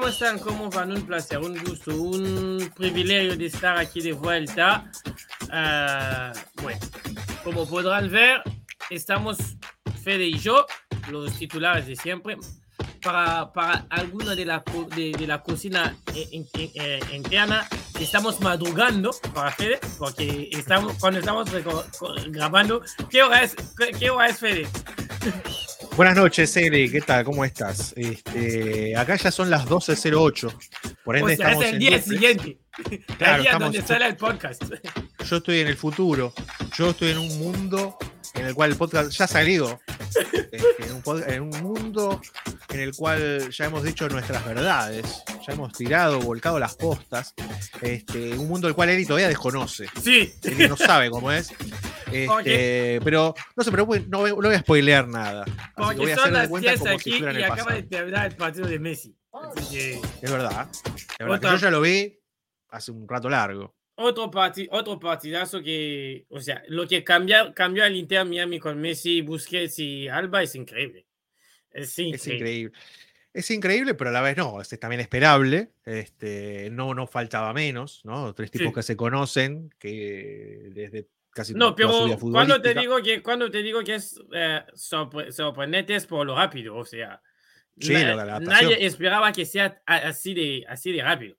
¿cómo están? ¿Cómo van? Un placer, un gusto, un privilegio de estar aquí de vuelta. Uh, bueno, como podrán ver, estamos Fede y yo, los titulares de siempre, para, para alguna de la, de, de la cocina in, in, eh, interna. Estamos madrugando para Fede, porque estamos, cuando estamos grabando, ¿qué hora es, qué hora es Fede? Buenas noches, Eri, ¿qué tal? ¿Cómo estás? Este, acá ya son las 12.08. Por ende, o sea, estamos es el en día Netflix. siguiente. Claro, el día estamos- donde sale el podcast. Yo estoy en el futuro. Yo estoy en un mundo en el cual el podcast ya ha salido. Este, en, un en un mundo en el cual ya hemos dicho nuestras verdades. Ya hemos tirado, volcado las postas. Este, un mundo el cual Eri todavía desconoce. Sí. Eri no sabe cómo es. Este, Pero no se preocupen, no, voy- no voy a spoilear nada. Porque voy a son las cuenta 10 como si aquí en y el acaba pasado. de terminar el partido de Messi. Así que Es verdad. Es verdad que yo ya lo vi hace un rato largo. otro, parti- otro partidazo que, o sea, lo que cambió, cambió al Inter Miami con Messi, Busquets y Alba es increíble. Es increíble. Es increíble. Es increíble, pero a la vez no, es también esperable. Este, no, no faltaba menos, ¿no? Tres tipos Sí. que se conocen, que desde casi No, pero cuando te digo que cuando te digo que es eh, sorpre- sorprendente es por lo rápido, o sea, Sí, la nadie esperaba que sea así de así de rápido.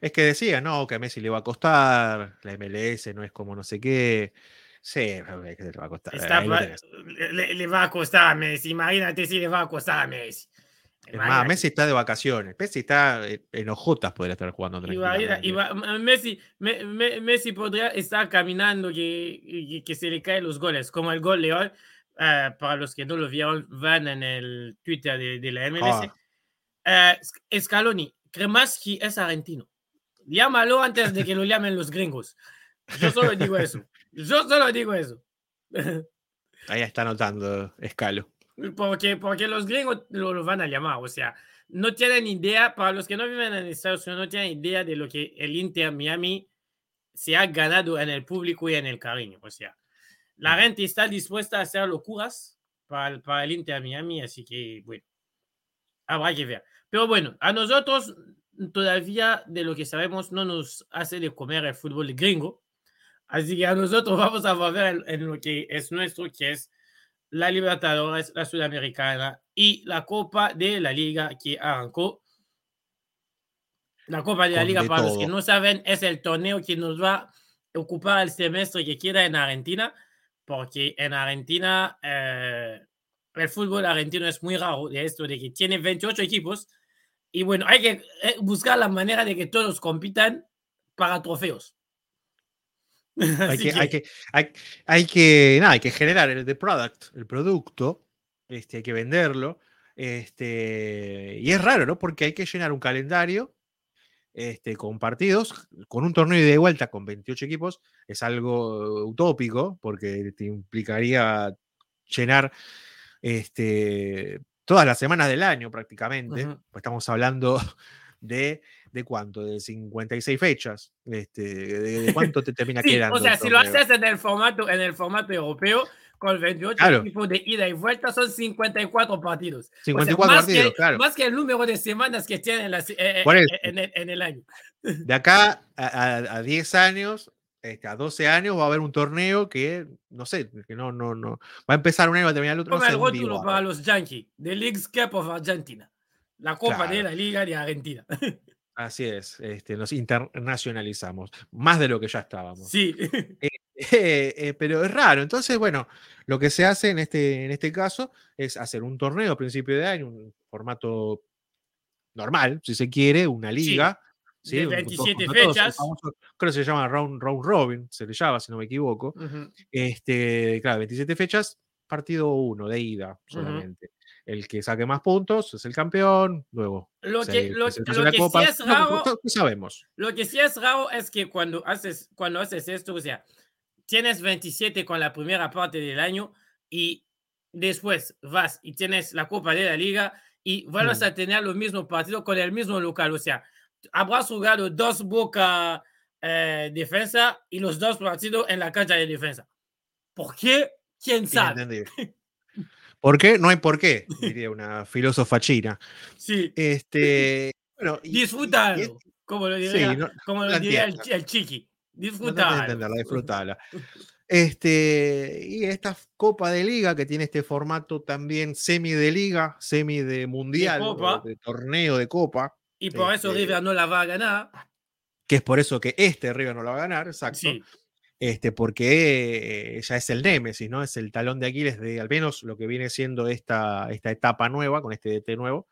Es que decía, no, que a Messi le va a costar, la MLS no es como no sé qué. Sí, que le va a costar. Está le, le- va a costar a Messi, imagínate si le va a costar a Messi. Es más. Messi está de vacaciones. Messi está eh, en ojotas, podría estar jugando tranquilamente. iba- Messi, Me- Me- Messi podría estar caminando que, que, que se le caen los goles, como el gol de hoy. eh, para los que no lo vieron, van en el Twitter de, de la MLS. Eh, Scaloni, Kremaski es argentino. Llámalo antes de que lo llamen los gringos. Yo solo digo eso. Yo solo digo eso. Ahí está anotando Escalo. Porque, porque los gringos lo, lo van a llamar, o sea, no tienen idea, para los que no viven en Estados Unidos, no tienen idea de lo que el Inter Miami se ha ganado en el público y en el cariño, o sea, la gente está dispuesta a hacer locuras para, el- para el Inter Miami, así que, bueno, habrá que ver. Pero bueno, a nosotros todavía de lo que sabemos no nos hace de comer el fútbol gringo, así que a nosotros vamos a volver en, lo que es nuestro, que es la Libertadores, la Sudamericana y la Copa de la Liga que arrancó. La Copa de la Liga, de para los que todo. no saben, es el torneo que nos va a ocupar el semestre que queda en Argentina, porque en Argentina eh, el fútbol argentino es muy raro de esto, de que tiene 28 equipos y bueno, hay que eh, buscar la manera de que todos compitan para trofeos. hay que, hay que, hay, hay que, nada, hay que generar el the product, el producto, este, hay que venderlo. Este, y es raro, ¿no? Porque hay que llenar un calendario este, con partidos, con un torneo de vuelta con 28 equipos, es algo utópico, porque te implicaría llenar este, todas las semanas del año prácticamente. Pues estamos hablando de, de cuánto, de 56 fechas. Este, de, de cuánto te termina Sí, quedando. o sea, si lo haces en el formato, en el formato europeo, con 28 Claro. equipos de ida y vuelta, son 54 partidos. O sea, 54 más partidos, que, claro. Más que el número de semanas que tienen las- eh, eh, Por eh, en, en el año. De acá a, a- a 10 años, este, a 12 años, va a haber un torneo que, no sé, que no, no, no. Va a empezar un año y va a terminar el otro. Como no sé, el rótulo para los Yankees, The League's Cup of Argentina. La Copa de Claro. la Liga de Argentina. Así es, este, nos internacionalizamos, más de lo que ya estábamos. Sí. Eh, eh, pero es raro. Entonces, bueno, lo que se hace en este, en este caso es hacer un torneo a principio de año, un formato normal, si se quiere, una liga. ¿sí? De Un todos 27 contra todos, el fechas. famoso- creo que se llama round, round robin, se le llama, si no me equivoco. Ujú. Este, claro, 27 fechas, partido 1 de ida solamente. El que saque más puntos es el campeón, luego. Lo se- que, lo, se- que copa. sí es No, raro, todos sabemos. Lo que sí es raro es que cuando haces, cuando haces esto, o sea, tienes 27 con la primera parte del año y después vas y tienes la Copa de la Liga y vuelves Mm. a tener los mismos partidos con el mismo local. O sea, habrás jugado dos Boca eh, defensa y los dos partidos en la cancha de defensa. ¿Por qué? ¿Quién sabe? ¿Por qué? No hay por qué, diría una filósofa china. Sí. Este, Bueno, disfrútalo. como lo diría, como lo diría el, chiqui. Disfrútalo. disfrútala. Este, y esta Copa de Liga que tiene este formato también semi de liga, semi de mundial, de, torneo de Copa. Y por eso este River no la va a ganar. Que es por eso que este River no la va a ganar, exacto. Este, porque ya es el Némesis, ¿no? Es el talón de Aquiles de al menos lo que viene siendo esta, esta etapa nueva, con este DT nuevo,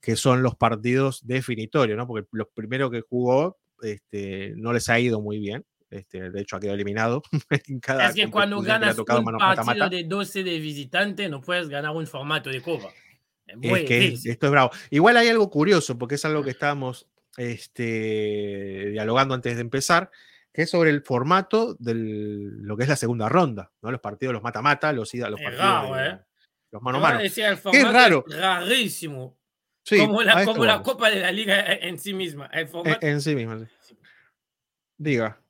que son los partidos definitorios, ¿no? Porque los primeros que jugó este, no les ha ido muy bien. Este, de hecho, ha quedado eliminado. en cada es que cuando ganas un partido de 12 de visitante, no puedes ganar un formato de Copa. Es, que esto es bravo. Igual hay algo curioso, porque es algo que estábamos este, dialogando antes de empezar, que es sobre el formato de lo que es la segunda ronda, ¿no? Los partidos, los mata-mata, los, los partidos. ¿eh? Los mano a mano. es raro. rarísimo. como la, como la Copa de la Liga en sí misma. El formato... en, sí misma, Diga.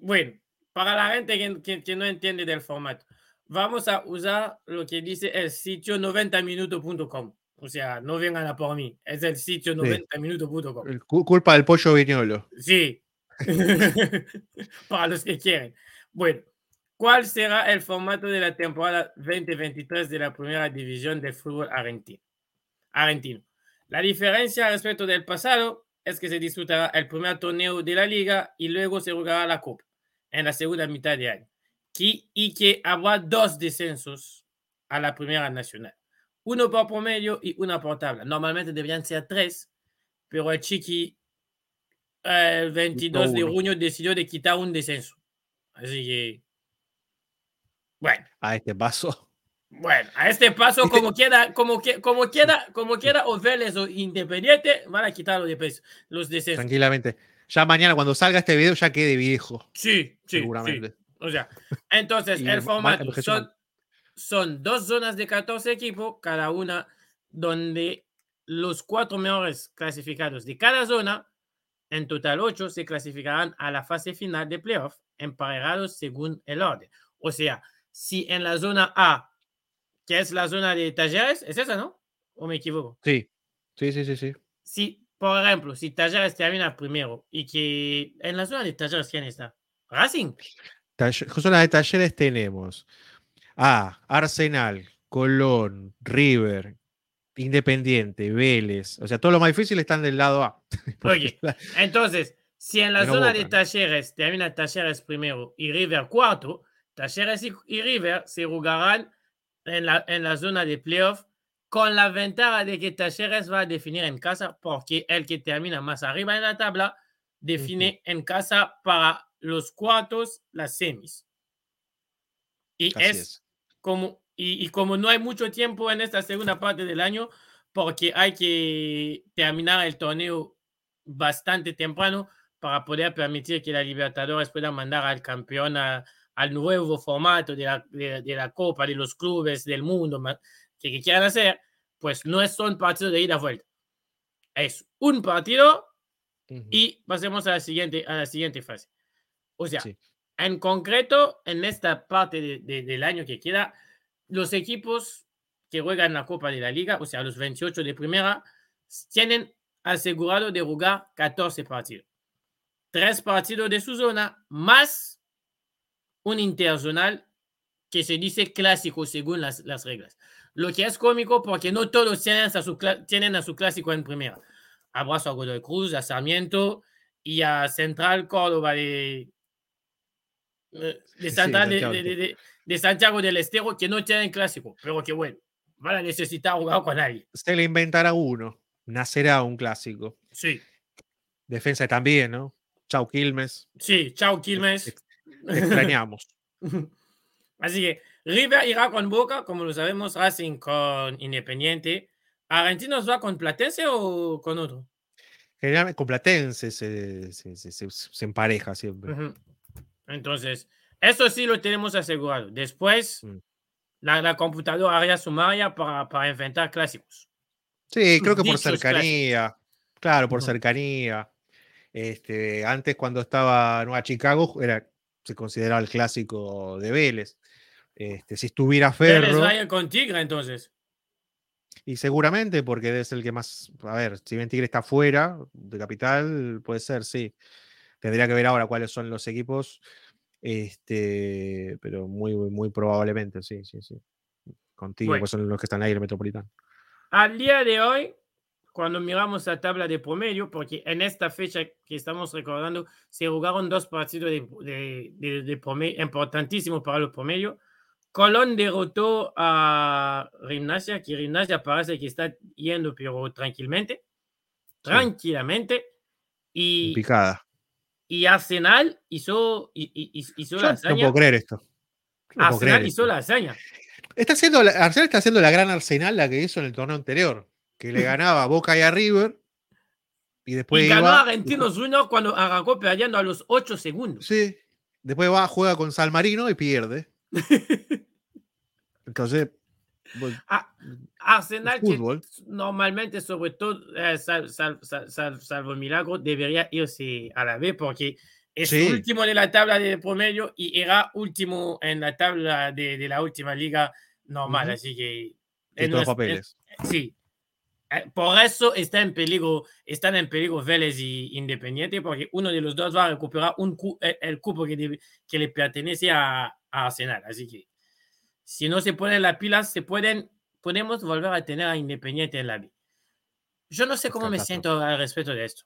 Bueno, para la gente que, no entiende del formato, vamos a usar lo que dice el sitio 90minutos.com. O sea, no vengan a por mí, es el sitio 90minutos.com. Culpa del pollo viñolo. Sí, para los que quieren. Bueno, ¿cuál será el formato de la temporada 2023 de la primera división del fútbol argentino? argentino? La diferencia respecto del pasado es que se disputará el primer torneo de la liga y luego se jugará la Copa en la segunda mitad de año. y que habrá dos descensos a la primera nacional. Uno por promedio y una por tabla. Normalmente deberían ser tres, pero el Chiqui el 22 de junio decidió de quitar un descenso. Así que, bueno. A este paso. Bueno, a este paso, como quiera, como, como quiera, como quiera, o Vélez o Independiente van a quitar los, los descensos. Tranquilamente ya mañana cuando salga este video ya quede viejo. Sí, sí. Seguramente. O sea, entonces el formato son, son dos zonas de 14 equipos, cada una donde los cuatro mejores clasificados de cada zona, en total ocho, se clasificarán a la fase final de playoff, emparejados según el orden. O sea, si en la zona A, que es la zona de talleres, es esa, ¿no? ¿O me equivoco? Sí, sí, sí, sí. sí. Si por ejemplo, si Talleres termina primero y que en la zona de Talleres, ¿quién está? Racing. Zona de Talleres tenemos a Arsenal, Colón, River, Independiente, Vélez. O sea, todo lo más difícil están del lado A. Oye, entonces, si en la zona de Talleres termina Talleres primero y River cuarto, Talleres y, River se jugarán en la, en la zona de playoff con la ventaja de que Talleres va a definir en casa porque el que termina más arriba en la tabla define en casa para los cuartos las semis. Y es, como y, como no hay mucho tiempo en esta segunda parte del año porque hay que terminar el torneo bastante temprano para poder permitir que la Libertadores pueda mandar al campeón al nuevo formato de la, de la Copa de los clubes del mundo que, quieran hacer, pues no son partidos de ida a vuelta. Es un partido y pasemos a la siguiente, a la siguiente fase. O sea, en concreto, en esta parte de, del año que queda, los equipos que juegan la Copa de la Liga, o sea, los 28 de primera, tienen asegurado de jugar 14 partidos. Tres partidos de su zona, más un interzonal que se dice clásico según las, las reglas. Lo que es cómico porque no todos tienen a su, tienen a su clásico en primera. Abrazo a Godoy Cruz, a Sarmiento y a Central Córdoba de, eh, de, de, Santiago del Estero que no tienen clásico, pero que bueno, van a necesitar jugar con alguien. Se le inventará uno, nacerá un clásico. Sí. Defensa también, ¿no? Chau Quilmes. Sí, chau Quilmes. extrañamos. Así que River irá con Boca, como lo sabemos, Racing con Independiente. ¿Argentinos va con Platense o con otro? Generalmente con Platense se, se, empareja siempre. Entonces, eso sí lo tenemos asegurado. Después, mm. la, computadora haría su magia para, para enfrentar clásicos. Sí, creo que por cercanía. Claro, por cercanía. Este, antes, cuando estaba Nueva Chicago, era se consideraba el clásico de Vélez. Este, si estuviera Ferro. Vélez vaya con Tigre entonces. Y seguramente porque es el que más, a ver, si bien Tigre está fuera de capital, puede ser, sí. Tendría que ver ahora cuáles son los equipos, este, pero muy, muy probablemente, sí, sí, sí. Contigo, pues son los que están ahí en el Metropolitano. Al día de hoy, cuando miramos la tabla de promedio, porque en esta fecha que estamos recordando se jugaron dos partidos de, de, de, promedio importantísimos para el promedio. Colón derrotó a Gimnasia, que Gimnasia parece que está yendo, pero tranquilamente, tranquilamente. Y, Picada. Y Arsenal hizo, hizo la hazaña. No puedo creer esto. Arsenal hizo la hazaña. Está haciendo, Arsenal está haciendo la gran Arsenal, la que hizo en el torneo anterior, que le ganaba a Boca y a River. Y después. Y ganó a Argentinos Juniors cuando arrancó perdiendo a los 8 segundos. Sí. Después va, juega con San Marino y pierde. Entonces. Arsenal, que normalmente, sobre todo, eh, salvo milagro, debería irse a la B porque es último de la tabla de promedio y era último en la tabla de, de la última liga normal. Así que. En los papeles. sí. Eh, por eso está en peligro, están en peligro Vélez y Independiente, porque uno de los dos va a recuperar un, eh, el cupo que, que le pertenece a, a, Arsenal. Así que si no se ponen las pilas, se pueden, podemos volver a tener a Independiente en la B. Yo no sé cómo me siento al respecto de esto.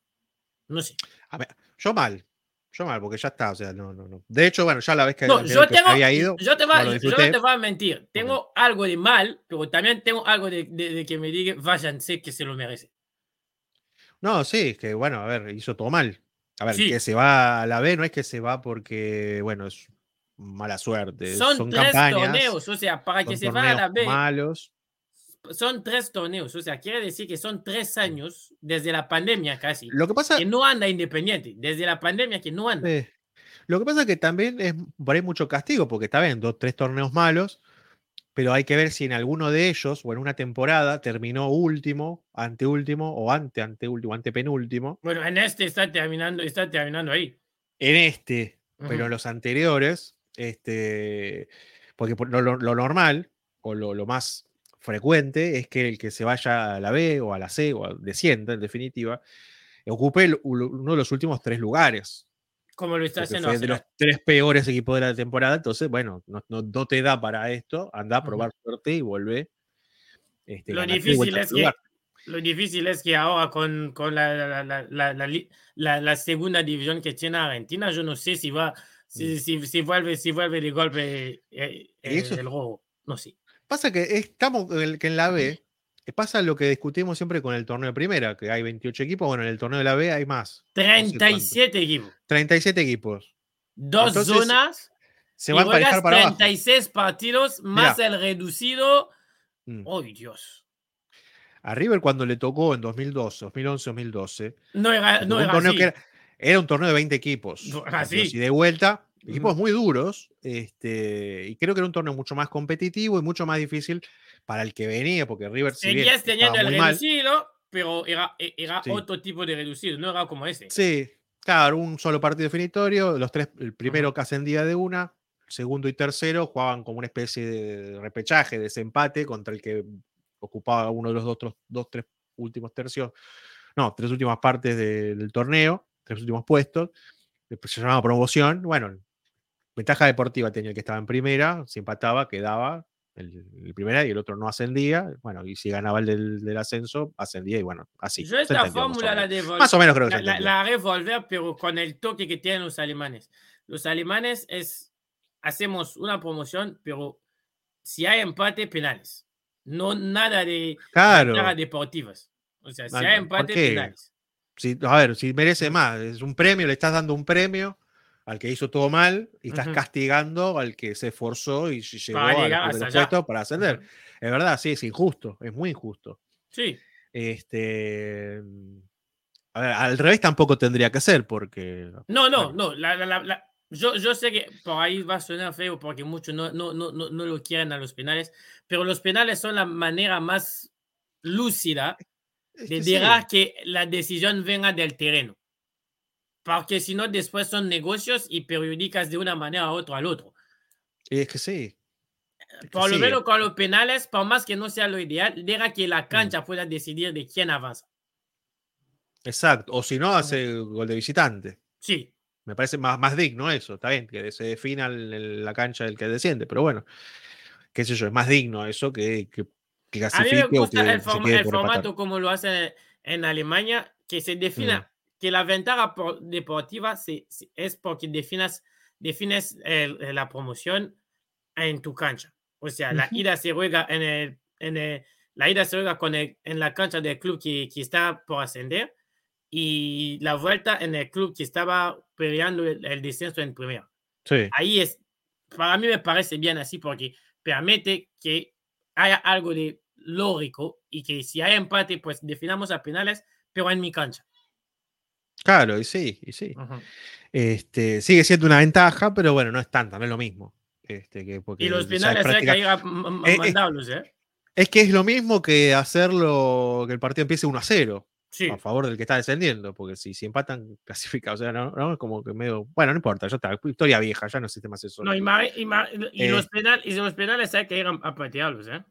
No sé. A ver, yo mal. Yo mal, porque ya está, o sea, no, no, no. De hecho, bueno, ya la vez que, no, yo tengo, había ido. Yo, te va, yo no te voy a mentir. Tengo algo de mal, pero también tengo algo de, de, que me diga, váyanse que se lo merece. No, sí, es que bueno, a ver, hizo todo mal. A ver, que se va a la B no es que se va porque, bueno, es mala suerte. Son, son tres campañas, torneos, o sea, para que se vaya a la B. Malos. Son tres torneos, o sea, quiere decir que son tres años desde la pandemia casi. Lo que pasa que no anda Independiente, desde la pandemia que no anda. Eh, lo que pasa es que también es por ahí mucho castigo, porque está bien, dos, tres torneos malos, pero hay que ver si en alguno de ellos o en una temporada terminó último, anteúltimo o ante anteúltimo, antepenúltimo. Bueno, en este está terminando, está terminando ahí. En este, pero en los anteriores, este, porque lo, lo normal o lo, lo, más frecuente es que el que se vaya a la B o a la C o descienda, en definitiva, ocupe uno de los últimos tres lugares. Como lo está haciendo. de los tres peores equipos de la temporada, entonces, bueno, no, no, te da para esto, anda a probar suerte y vuelve. Este, lo, difícil es que, lo difícil es que ahora con, con la, la, la, la, segunda división que tiene Argentina, yo no sé si va, si, si, si vuelve, si vuelve de golpe eh, el robo. No sé. Pasa que estamos que en la B, pasa lo que discutimos siempre con el torneo de primera, que hay 28 equipos, bueno, en el torneo de la B hay más. 37 equipos. 37 equipos. Dos zonas. Se van a emparejar para 36 partidos más el reducido. Mm. ¡Oh, Dios! A River cuando le tocó en 2012, 2011, 2012. No era, no era, así. era, un torneo de 20 equipos. así. Y de vuelta, Equipos muy duros, este, y creo que era un torneo mucho más competitivo y mucho más difícil para el que venía, porque River Seguías teniendo el reducido, pero era, e, era otro tipo de reducido, no era como ese. Sí, claro, un solo partido definitorio, los tres, el primero que ascendía de una, segundo y tercero jugaban como una especie de repechaje, de desempate contra el que ocupaba uno de los otros dos, tres últimos tercios, no, tres últimas partes del torneo, tres últimos puestos. Se llamaba promoción. Bueno, Ventaja deportiva tenía el que estaba en primera, si empataba, quedaba el, primera y el otro no ascendía. Bueno, y si ganaba el del, ascenso, ascendía y bueno, así. Yo esta fórmula la devolver. Más o menos creo que la, la, revolver, pero con el toque que tienen los alemanes. Los alemanes es, hacemos una promoción, pero si hay empate, penales. No nada de claro. deportivas. O sea, si hay empate, penales. Si, a ver, si merece más, es un premio, le estás dando un premio al que hizo todo mal y estás castigando al que se esforzó y llegó para al para ascender. Es verdad, sí, es injusto, es muy injusto. Sí. Este. A ver, al revés tampoco tendría que ser, porque. No, no, no. yo, yo, sé que por ahí va a sonar feo porque muchos no, no, no, no, lo quieren a los penales, pero los penales son la manera más lúcida de dejar que la decisión venga del terreno porque si no después son negocios y periódicas de una manera u otra al otro. Y es que sí. por lo sí. menos con los penales, por más que no sea lo ideal, deja que Mm. la cancha pueda decidir de quién avanza. Exacto. O si no, hace gol de visitante. Sí, Me parece más, más digno eso. Está bien, que se defina el- el- la cancha del que desciende, pero bueno, qué sé yo, es más digno eso que, que, que a mí me clasifique o que gusta el, empatar. formato como lo hacen en Alemania, que se defina, Mm. que la ventaja por- deportiva se- se- es porque definas, defines el- la promoción en tu cancha. O sea, la ida se juega en el, en el- la ida se juega con el- en la cancha del club que, que está por ascender y la vuelta en el club que estaba peleando el, el descenso en primera. Sí, Ahí es, para mí me parece bien así porque permite que haya algo de lógico y que si hay empate, pues definamos a penales, pero en mi cancha. claro, y sí, y sí. Este, sigue siendo una ventaja, pero bueno, no es tanta, no es lo mismo. Este, que, porque Y los penales hay que práctica- ir Eh, eh. mandarlos, ¿eh? Es que es lo mismo que hacerlo, que el partido empiece 1 a 0 Sí. a favor del que está descendiendo, porque si, si empatan, clasifica. O sea, no, no, es como que medio. Bueno, no importa, ya está. Historia vieja, ya no existe más eso. No, y, y y Eh. los penal- y los penales hay que ir a, a patearlos, ¿eh?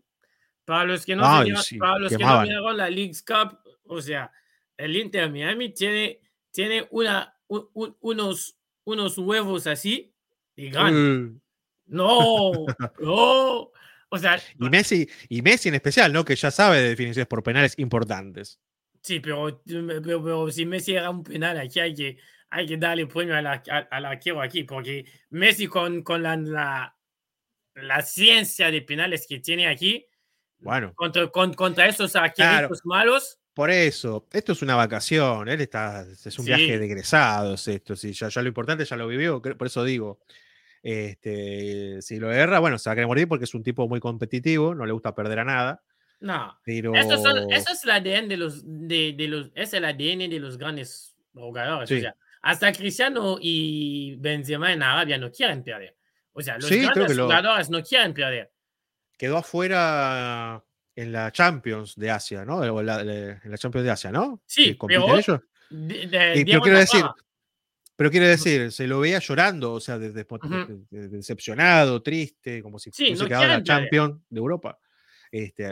Para los que no, No, se y mira- sí, para los que no miraron la League's Cup, o sea, el Inter Miami tiene, tiene una, un- un- unos, unos huevos así y gana. Mm. No, no. O sea, Y Messi, y Messi en especial, ¿no? Que ya sabe de definiciones por penales importantes. sí, pero, pero, pero si Messi era un penal aquí, hay que, hay que darle premio al al arquero aquí, porque Messi con, con la, la, la ciencia de penales que tiene aquí, Bueno, contra, con- contra esos arqueros malos, por eso, esto es una vacación. Él está. Es un Sí. viaje de egresados, esto. Sí, ya, ya lo importante ya lo vivió. Por eso digo. Este, si lo erra, bueno, se va a querer morir porque es un tipo muy competitivo, no le gusta perder a nada. no. Pero. Eso, son- eso es el ADN de los, de, de los, es el ADN de los grandes jugadores. O Sí. sea, hasta Cristiano y Benzema en Arabia no quieren perder. O sea, los Sí, grandes que lo- jugadores no quieren perder. Quedó afuera en la Champions de Asia, ¿no? O la- la- en la Champions de Asia, ¿no? Sí, pero- ellos. De- de- Y- pero dieron quiero decir, fama. pero quiero decir, se lo veía llorando, o sea, de- decepcionado, triste, como si Sí, fuese no quedado la. Champions de Europa. Este,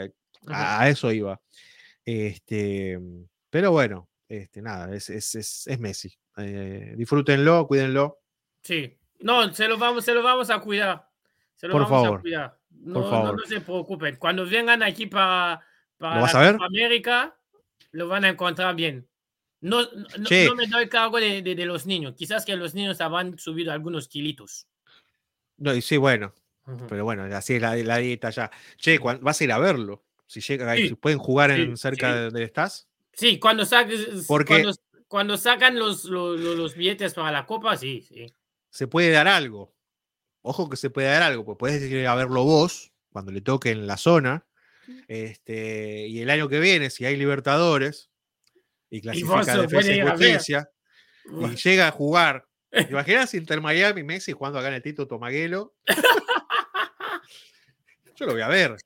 a, a eso iba. Este, pero bueno, este, nada, es, es, es, es Messi. Eh, disfrútenlo, cuídenlo. Sí. No, se lo vamos, se lo vamos a cuidar. Se lo Por vamos favor, a cuidar. No, por no- favor. no se preocupen. Cuando vengan aquí para, para América, lo van a encontrar bien. No, no, no- Che. no me doy cargo de, de- de los niños. Quizás que los niños habrán subido algunos kilitos. No, y sí, bueno, Ujú. pero bueno, así es la, la dieta ya. Che, ¿cuán- vas a ir a verlo. Si llega, Sí, si pueden jugar sí, en cerca sí. de donde estás. Sí, cuando, saques, Porque- cuando, cuando sacan los, los- los billetes para la Copa, sí, sí. se puede dar algo. Ojo que se puede dar algo, pues puedes ir a verlo vos cuando le toque en la zona. Este, y el año que viene, si hay Libertadores y clasifica lo Defensa y. Justicia y llega a jugar. Imaginás Inter Miami, Messi jugando acá en el Tito Tomaguelo. Yo lo voy a ver.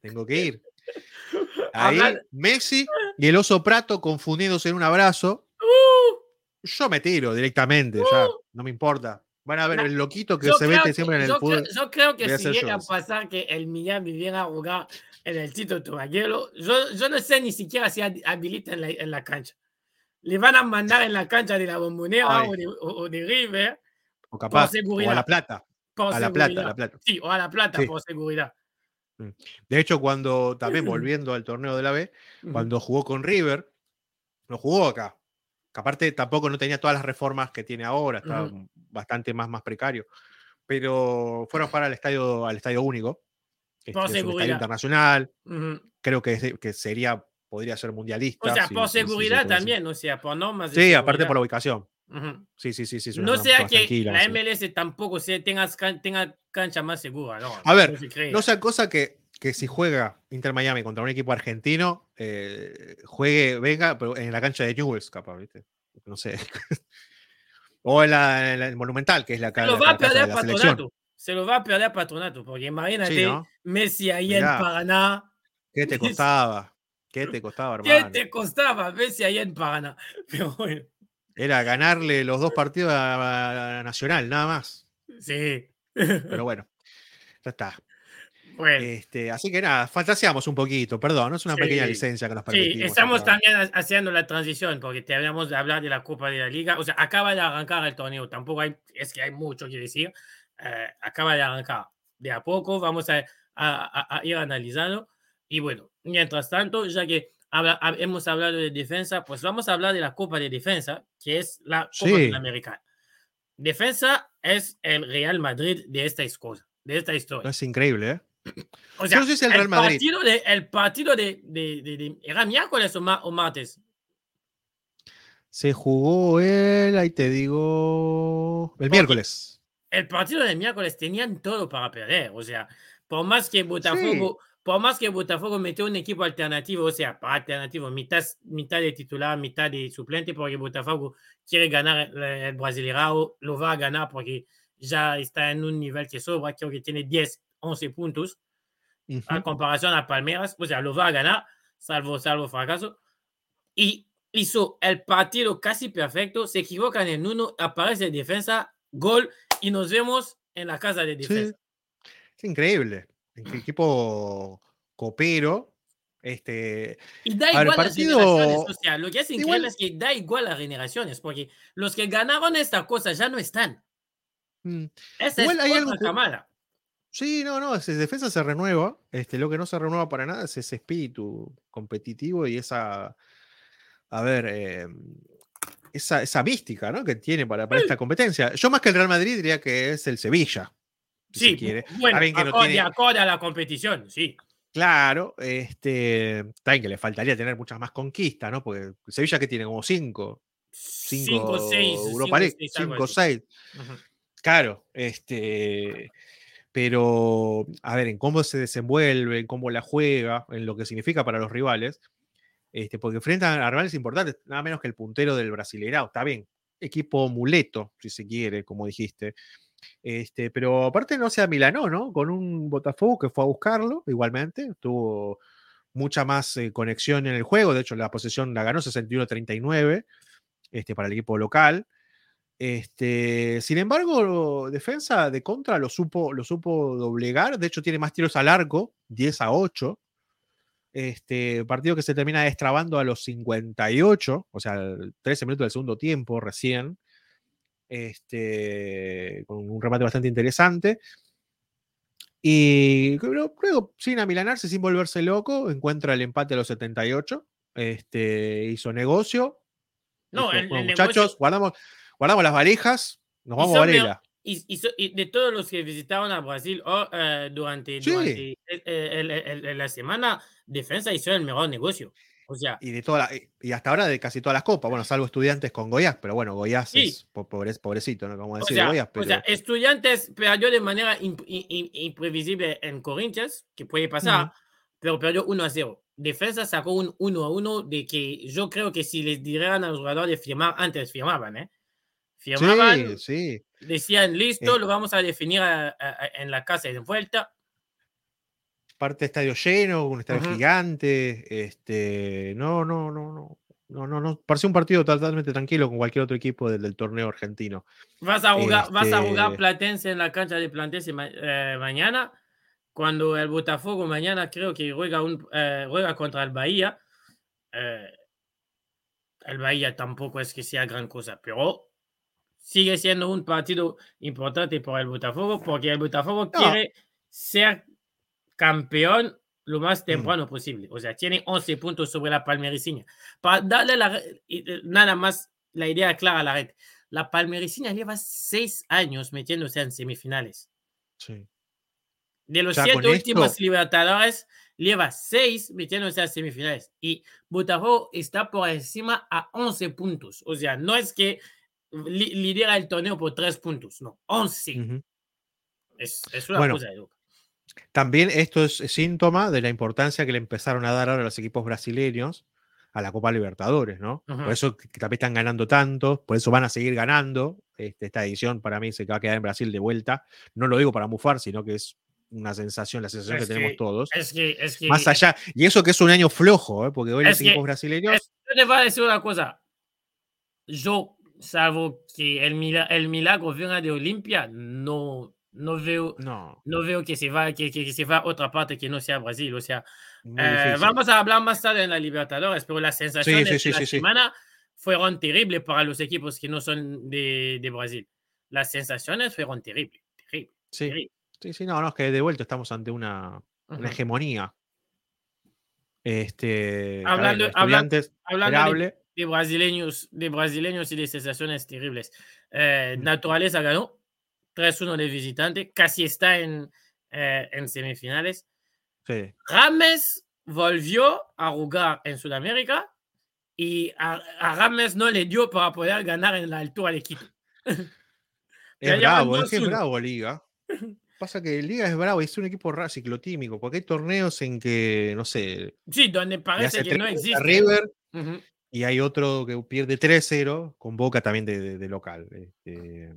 Tengo que ir. Ahí, Messi y el oso Prato confundiéndose en un abrazo. Uh, Yo me tiro directamente, ya, no me importa. Van a ver el loquito que se mete que- siempre en el yo fútbol. Creo, yo creo que si llega a pasar que el Miami viene a jugar en el Tito Tomaguelo, yo, yo no sé ni siquiera si hab- habilita en la, en la cancha. Le van a mandar en la cancha de la bombonera o de, o- o de River O capaz, o a. La Plata. por A La Plata, a La Plata. Sí, o a La Plata Sí. por seguridad. De hecho, cuando también volviendo al torneo de la B, cuando jugó con River, lo jugó acá. Que aparte tampoco no tenía todas las reformas que tiene ahora, estaba Ujú. bastante más, más precario. Pero fueron para el estadio, al estadio único. que Por es un estadio seguridad. internacional. Ujú. Creo que, es- que sería, podría ser mundialista. O sea, si- por si- si se seguridad también, o sea, por normas. Sí, aparte por la seguridad. ubicación. Ujú. Sí, sí, sí, sí. una No sea que la MLS tampoco se tenga, tenga cancha más segura. No, A ver, no se. No sea cosa que, que si juega Inter Miami contra un equipo argentino, eh, juegue, venga, pero en la cancha de Newells, capaz, ¿viste? No sé. o en la, en la- el Monumental, que es la, Se ca- lo va a de perder. Patronato. Se lo va a perder Patronato, porque imagínate Sí, ¿no? Messi ahí Mirá. en Paraná. ¿Qué te costaba? ¿Qué te costaba, ¿Qué hermano? te costaba Messi ahí en Paraná? Pero bueno, Era ganarle los dos partidos a, a Nacional, nada más. sí. Pero bueno, ya está. Bueno, Este, así que nada, fantaseamos un poquito, perdón, es una pequeña Sí. licencia que nos sí, permitimos. estamos acá. también ha- haciendo la transición porque teníamos de hablar de la Copa de la Liga. O sea, acaba de arrancar el torneo, tampoco hay, es que hay mucho que decir. eh, acaba de arrancar. De a poco vamos a, a- a- ir analizando. Y bueno, mientras tanto, ya que habla- hab- hemos hablado de defensa, pues vamos a hablar de la Copa de Defensa, que es la Copa Sí. Sudamericana. Defensa es el Real Madrid de esta cosa, de esta historia. Es increíble, ¿eh? O sea, el Real Madrid. partido de, el partido de, de- de- ¿Era miércoles o, ma- o martes? Se jugó el, ahí te digo, el miércoles. El partido de miércoles tenían todo para perder. O sea, por más que Botafogo, por más que Botafogo metió un equipo alternativo, o sea, para alternativo, mitad, mitad de titular, mitad de suplente, porque Botafogo quiere ganar el, el Brasileirao, lo va a ganar porque ya está en un nivel que sobra, creo que tiene 10, 11 puntos. Ujú. a comparación a Palmeiras, o sea, lo va a ganar, salvo, salvo fracaso. Y hizo el partido casi perfecto, se equivocan en uno, aparece defensa, gol, y nos vemos en la casa de Sí. defensa. Es increíble. El equipo copero. Este, Y da ver, igual las partido- generaciones, o sea, lo que es Igual- increíble es que da igual las generaciones, porque los que ganaron esta cosa ya no están. mm, Esa Igual es hay otra algo camada. Sí, no, no, ese defensa se renueva. Este, lo que no se renueva para nada es ese espíritu competitivo y esa, a ver, eh, esa, esa mística ¿no? que tiene para, para esta competencia. Yo más que el Real Madrid diría que es el Sevilla. si Sí, quiere. bueno, que no acorde, tiene- acorde a la competición, sí. Claro, este, también que le faltaría tener muchas más conquistas, ¿no? Porque Sevilla que tiene como cinco, cinco, Cinco, seis, Europa cinco, League, seis, algo cinco, seis. Claro, este, pero a ver, en cómo se desenvuelve, en cómo la juega, en lo que significa para los rivales, este, porque enfrentan a rivales importantes, nada menos que el puntero del Brasileirao, está bien, equipo muleto, si se quiere, como dijiste. Este, pero aparte no se amilanó, ¿no? Con un Botafogo que fue a buscarlo igualmente, tuvo mucha más eh, conexión en el juego, de hecho la posesión la ganó 61-39 este, para el equipo local. Este, sin embargo, defensa de contra lo supo, lo supo doblegar. De hecho, tiene más tiros al arco, 10 a 8. Este partido que se termina destrabando a los 58, o sea, 13 minutos del segundo tiempo recién. Este, con un remate bastante interesante. Y luego, sin amilanarse, sin volverse loco, encuentra el empate a los 78. Este, hizo negocio. No, dijo, el- el "Bueno, negocio- muchachos, guardamos, guardamos las valijas, nos vamos a Varela. Y, y y de todos los que visitaron a Brasil oh, eh, durante, Sí. durante el- el- el- el- la semana, defensa hizo el mejor negocio. O sea, Y, de toda la- y hasta ahora de casi todas las copas, bueno, salvo estudiantes con Goiás, pero bueno, Goiás Sí. es po- pobre- pobrecito, ¿no? Como o decir sea, Goiás, o pero sea, Estudiantes perdió de manera imp- i- i- imprevisible en Corinthians, que puede pasar, Ujú. pero perdió 1 a 0. Defensa sacó un 1 a 1 de que yo creo que si les dijeran a los jugadores de firmar, antes firmaban, ¿eh? Firmaban, sí, sí. decían, listo, Eh. lo vamos a definir a- a- a- en la casa de vuelta. Parte de estadio lleno, un estadio Ujú. gigante. Este, no, no, no, no. No, no, no. Pareció un partido totalmente tranquilo con cualquier otro equipo del, del torneo argentino. Vas a jugar, vas a jugar Este- Platense en la cancha de Platense ma- eh, mañana, cuando el Botafogo mañana creo que juega, un, eh, juega contra el Bahía. Eh, el Bahía tampoco es que sea gran cosa, pero sigue siendo un partido importante para el Botafogo porque el Botafogo No. quiere ser campeón lo Mm. más temprano posible. O sea, tiene 11 puntos sobre la Palmericina. Para darle la, eh, nada más la idea clara a la red. La Palmericina lleva seis años metiéndose en semifinales. Sí. De los Ya siete con últimos esto- Libertadores, lleva seis metiéndose a semifinales. Y Botafogo está por encima a 11 puntos. O sea, no es que li- lidera el torneo por tres puntos, no, 11. Ujú. es, es una Bueno, cosa de loca. También esto es síntoma de la importancia que le empezaron a dar ahora los equipos brasileños a la Copa Libertadores, ¿no? Por eso que también están ganando tanto, por eso van a seguir ganando. Este, esta edición para mí se va a quedar en Brasil de vuelta. No lo digo para mufar, sino que es una sensación, la sensación Es que tenemos todos. Es que, es que, Más allá, y eso que es un año flojo, ¿eh? porque hoy los equipos brasileños. yo te voy a decir una cosa. Yo, salvo que el, mila- el milagro venga de Olimpia, no, No veo, No, no veo que se va, que, que- que se va a otra parte que no sea Brasil. O sea, eh, vamos a hablar más tarde en la Libertadores, pero las sensaciones sí, sí, de la sí, sí. semana fueron terribles para los equipos que no son de, de Brasil. Las sensaciones fueron terribles. terribles, Sí, terribles. sí, sí, no, no, es que de vuelta estamos ante una, una hegemonía. Este, ver, Hablando- hablando- hablando de-. De brasileños, de brasileños y de sensaciones terribles. Eh, Mm. Naturaleza ganó 3-1 de visitante, casi está en, eh, en semifinales. Sí. Rames volvió a jugar en Sudamérica y a, a Rames no le dio para poder ganar en la altura Quito. Ya Es bravo, es que es 2-1. bravo Liga. Pasa que Liga es bravo, es un equipo ra- ciclotímico, porque hay torneos en que, no sé, Sí, donde parece que no 3-0 a existe. River Ujú. Y hay otro que pierde 3-0 con Boca también de, de- de local. este,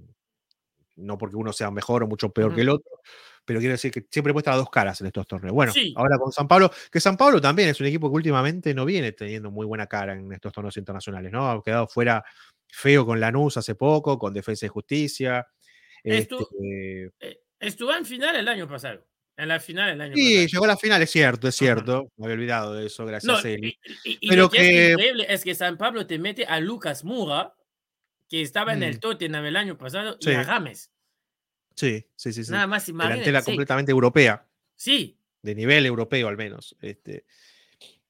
no porque uno sea mejor o mucho peor que el otro, pero quiero decir que siempre muestra dos caras en estos torneos. Bueno, Sí. ahora con San Pablo, que San Pablo también es un equipo que últimamente no viene teniendo muy buena cara en estos torneos internacionales, ¿no? Ha quedado fuera feo con Lanús hace poco, con Defensa y Justicia. Estu- este, Eh, Estuvo en final el año pasado. En la final el año Sí, llegó a la final, es cierto, es Ajá. cierto. Me había olvidado de eso, gracias No, a Eli. y, y- y Pero lo que, que- es increíble es que San Pablo te mete a Lucas Mura, que estaba en el Mm. Tottenham el año pasado, y Sí. a Rames. Sí, sí, sí, sí. Nada más Delantera imagínate. completamente europea, Sí, de nivel europeo al menos. Este,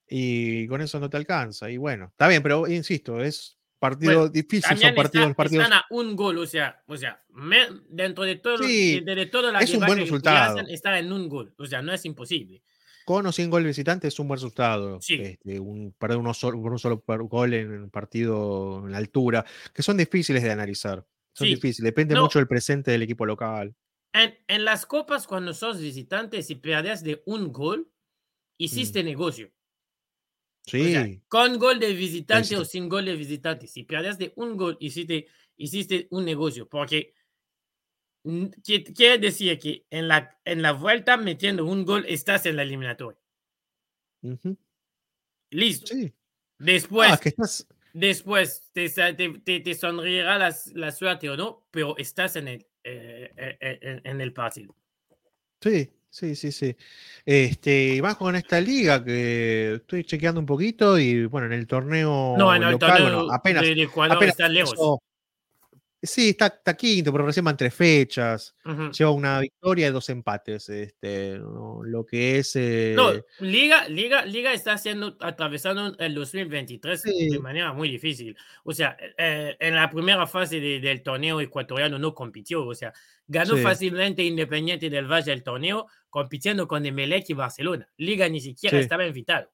y con eso no te alcanza. Y bueno, está bien, pero insisto, es partido Bueno, difícil, son partidos, está- partidos. están a un gol, o sea, o sea me- dentro de todo, Sí, de, de toda la es un buen resultado. está en un gol, o sea, no es imposible. Con o sin gol visitante es un buen resultado. Sí. Este, un, perder uno solo, un solo gol en un partido en altura, que son difíciles de analizar. Son Sí. difíciles, depende No. mucho del presente del equipo local. En, en las copas, cuando sos visitante, si pierdes de un gol, hiciste negocio. O Sí, sea, con gol de visitante o sin gol de visitante. Si pierdes de un gol, hiciste, hiciste un negocio. Porque qui- quiere decir que en la, en la vuelta, metiendo un gol, estás en la eliminatoria. Listo. sí. Después, Ah, es que estás, después te, te, te- sonreirá la, la suerte o no, pero estás en el, eh, eh, eh, en- en el partido. Sí, sí, sí, sí. Este, y más con esta liga que estoy chequeando un poquito y bueno, en el torneo No, en el local, torneo bueno, apenas, de Ecuador apenas está lejos. Sí, está, está quinto, pero recién van tres fechas. Lleva una victoria y dos empates. Este, ¿no? Lo que es. No, eh, Liga, Liga, Liga está haciendo, atravesando el 2023 de Sí. manera muy difícil. O sea, eh, en la primera fase de- del torneo ecuatoriano no compitió. O sea, ganó Sí. fácilmente Independiente del Valle el torneo, compitiendo con Emelec y Barcelona. Liga ni siquiera Sí. estaba invitado.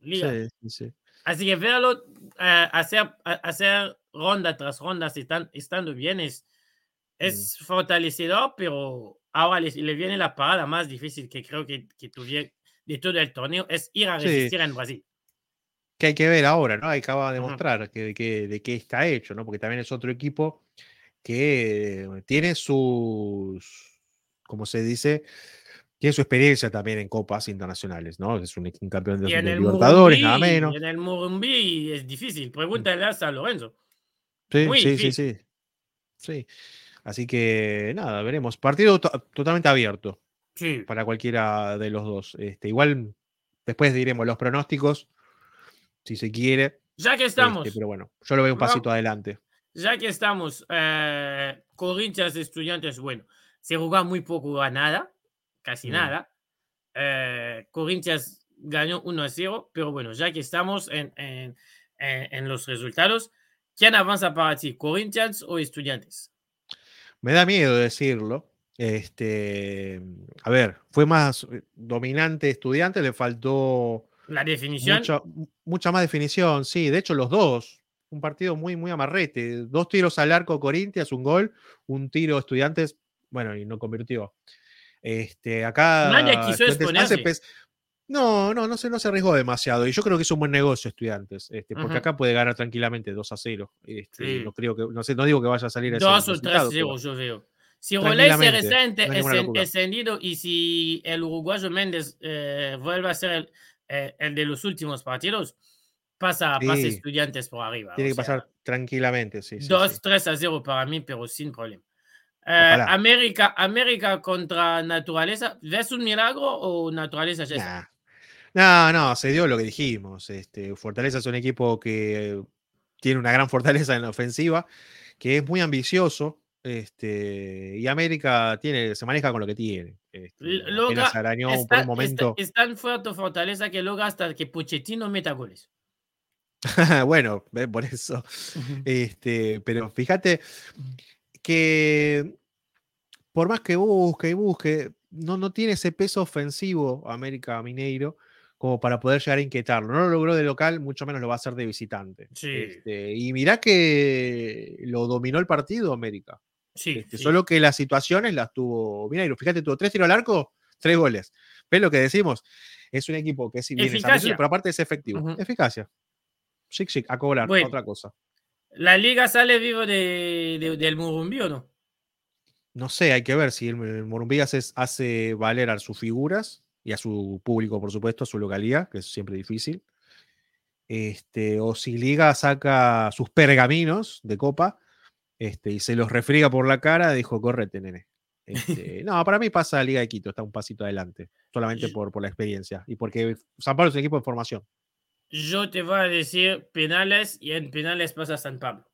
Liga. sí, sí, sí. Así que verlo eh, hacer, hacer ronda tras ronda estan- estando bien es, es fortalecedor, pero ahora le, le viene la parada más difícil que creo que, que tuviera de todo el torneo, es ir a resistir en Brasil. Que hay que ver ahora, ¿no? Que acaba de Ujú. demostrar que, qué- de qué está hecho, ¿no? Porque también es otro equipo que eh, tiene sus, como se dice, tiene su experiencia también en copas internacionales, ¿no? Es un, un campeón de, de Libertadores, nada menos. y en el Morumbí es difícil. Pregúntale a San Lorenzo. Sí, muy sí, sí, difícil. sí. Sí. Así que nada, veremos. Partido to- totalmente abierto Sí. para cualquiera de los dos. Este, igual después diremos los pronósticos, si se quiere. Ya que este, estamos, pero bueno, yo lo veo un pasito adelante. Ya que estamos, eh, Corinthians Estudiantes, bueno, se juega muy poco a nada, casi Mm. nada. Eh, Corinthians ganó 1 a 0, pero bueno, ya que estamos en, en, en- en los resultados, ¿quién avanza para ti, Corinthians o Estudiantes? Me da miedo decirlo. Este, a ver, fue más eh, dominante estudiante, le faltó La definición, mucha, mu- mucha más definición. Sí, de hecho, los dos. Un partido muy, muy amarrete. Dos tiros al arco Corinthians, un gol, un tiro estudiantes, bueno, y no convirtió. Este, acá. Nadie quiso No, no, no se, no se arriesgó demasiado. Y yo creo que es un buen negocio, estudiantes. Este, porque acá puede ganar tranquilamente 2 a 0. Este, Sí. no creo que, no sé, no digo que vaya a salir a ese 2 o 3 resultado, 0, pero- yo veo. Si Roley se locura. encendido y si el uruguayo Méndez eh, vuelve a ser el, eh, el de los últimos partidos, pasa, pasa Sí. estudiantes por arriba. Tiene que sea, pasar tranquilamente, sí. sí, 2, sí. 3 a 0 para mí, pero sin problema. Eh. América, América contra Naturaleza, ¿ves un milagro o Naturaleza ya está? Nah. No, no, se dio lo que dijimos. Este, Fortaleza es un equipo que tiene una gran fortaleza en la ofensiva, que es muy ambicioso. Este, y América tiene, se maneja con lo que tiene. Este, logra- arañó por Está, un momento. está- es tan fuerte Fortaleza que logra hasta que Pochettino meta goles. bueno, ve, por eso. Este, pero fíjate que por más que busque y busque, no, no tiene ese peso ofensivo América Mineiro como para poder llegar a inquietarlo. No lo logró de local, mucho menos lo va a hacer de visitante. Sí. Este, y mirá que lo dominó el partido América. Sí, Este, sí. Solo que las situaciones las tuvo Mineiro. Fíjate, tuvo tres tiros al arco, tres goles. ¿Ves lo que decimos? Es un equipo que es bien ambicioso, pero aparte es efectivo. Eficacia. Chic, chic, a cobrar, Bueno. otra cosa. ¿La liga sale vivo de, de- del Murumbí o no? No sé, hay que ver si el, el Morumbí hace, hace valer a sus figuras y a su público, por supuesto, a su localidad, que es siempre difícil. Este, o si Liga saca sus pergaminos de copa este, y se los refriega por la cara, dijo, correte, nene. Este, no, para mí pasa Liga de Quito, está un pasito adelante, solamente por, por la experiencia y porque San Pablo es un equipo de formación. Yo te voy a decir penales y en penales pasa San Pablo.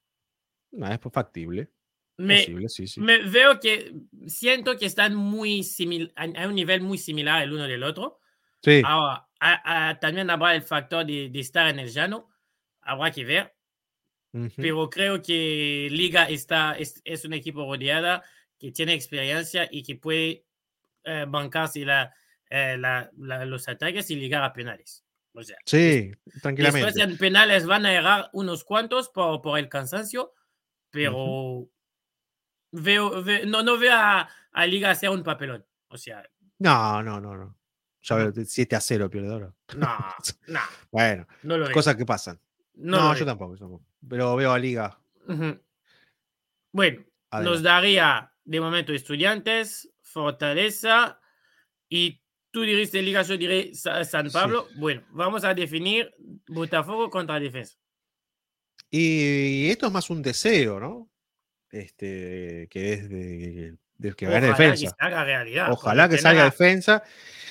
No, es factible. Me, posible, sí, sí. me veo que siento que están muy similar, a un nivel muy similar el uno del otro. Sí, Ahora, a- a- también habrá el factor de, de estar en el llano, habrá que ver, pero creo que Liga está, es, es un equipo rodeada que tiene experiencia y que puede eh, bancarse la, eh, la- la- los ataques y ligar a penales. O sea, sí, después tranquilamente. en penales van a errar unos cuantos por, por el cansancio, pero veo, ve- no, no veo a, a Liga hacer un papelón. O sea, No, no, no, no. Ya veo, 7 a 0 pierde ahora. no, no, Bueno, no lo veo. cosas que pasan. no yo veo. tampoco. Pero veo a Liga. Bueno, nos daría de momento estudiantes, Fortaleza y tú diriste Liga, yo diré Sa- San Sí. Pablo. Bueno, vamos a definir Botafogo contra Defensa. Y esto es más un deseo, ¿no? Este, que es de, de que gane Ojalá que defensa. se haga realidad. Ojalá porque que salga defensa.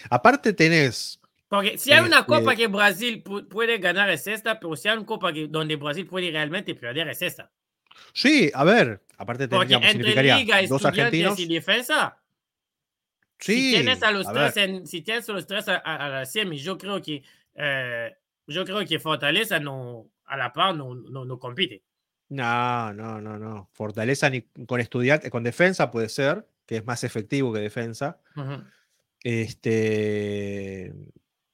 Aparte tenés. Porque si hay una Este- copa que Brasil pu- puede ganar es esta, pero si hay una copa que, donde Brasil puede realmente perder es esta. Sí, a ver. Aparte Porque tendríamos, entre significaría Liga, dos argentinos. y Defensa, Sí, si tienes a los a tres, en, si tienes a los tres a, a- a la semi, yo creo que eh, yo creo que Fortaleza no a la par no, no, no compite. No, no, no, no. Fortaleza ni con estudiantes, con defensa puede ser, que es más efectivo que defensa. Este,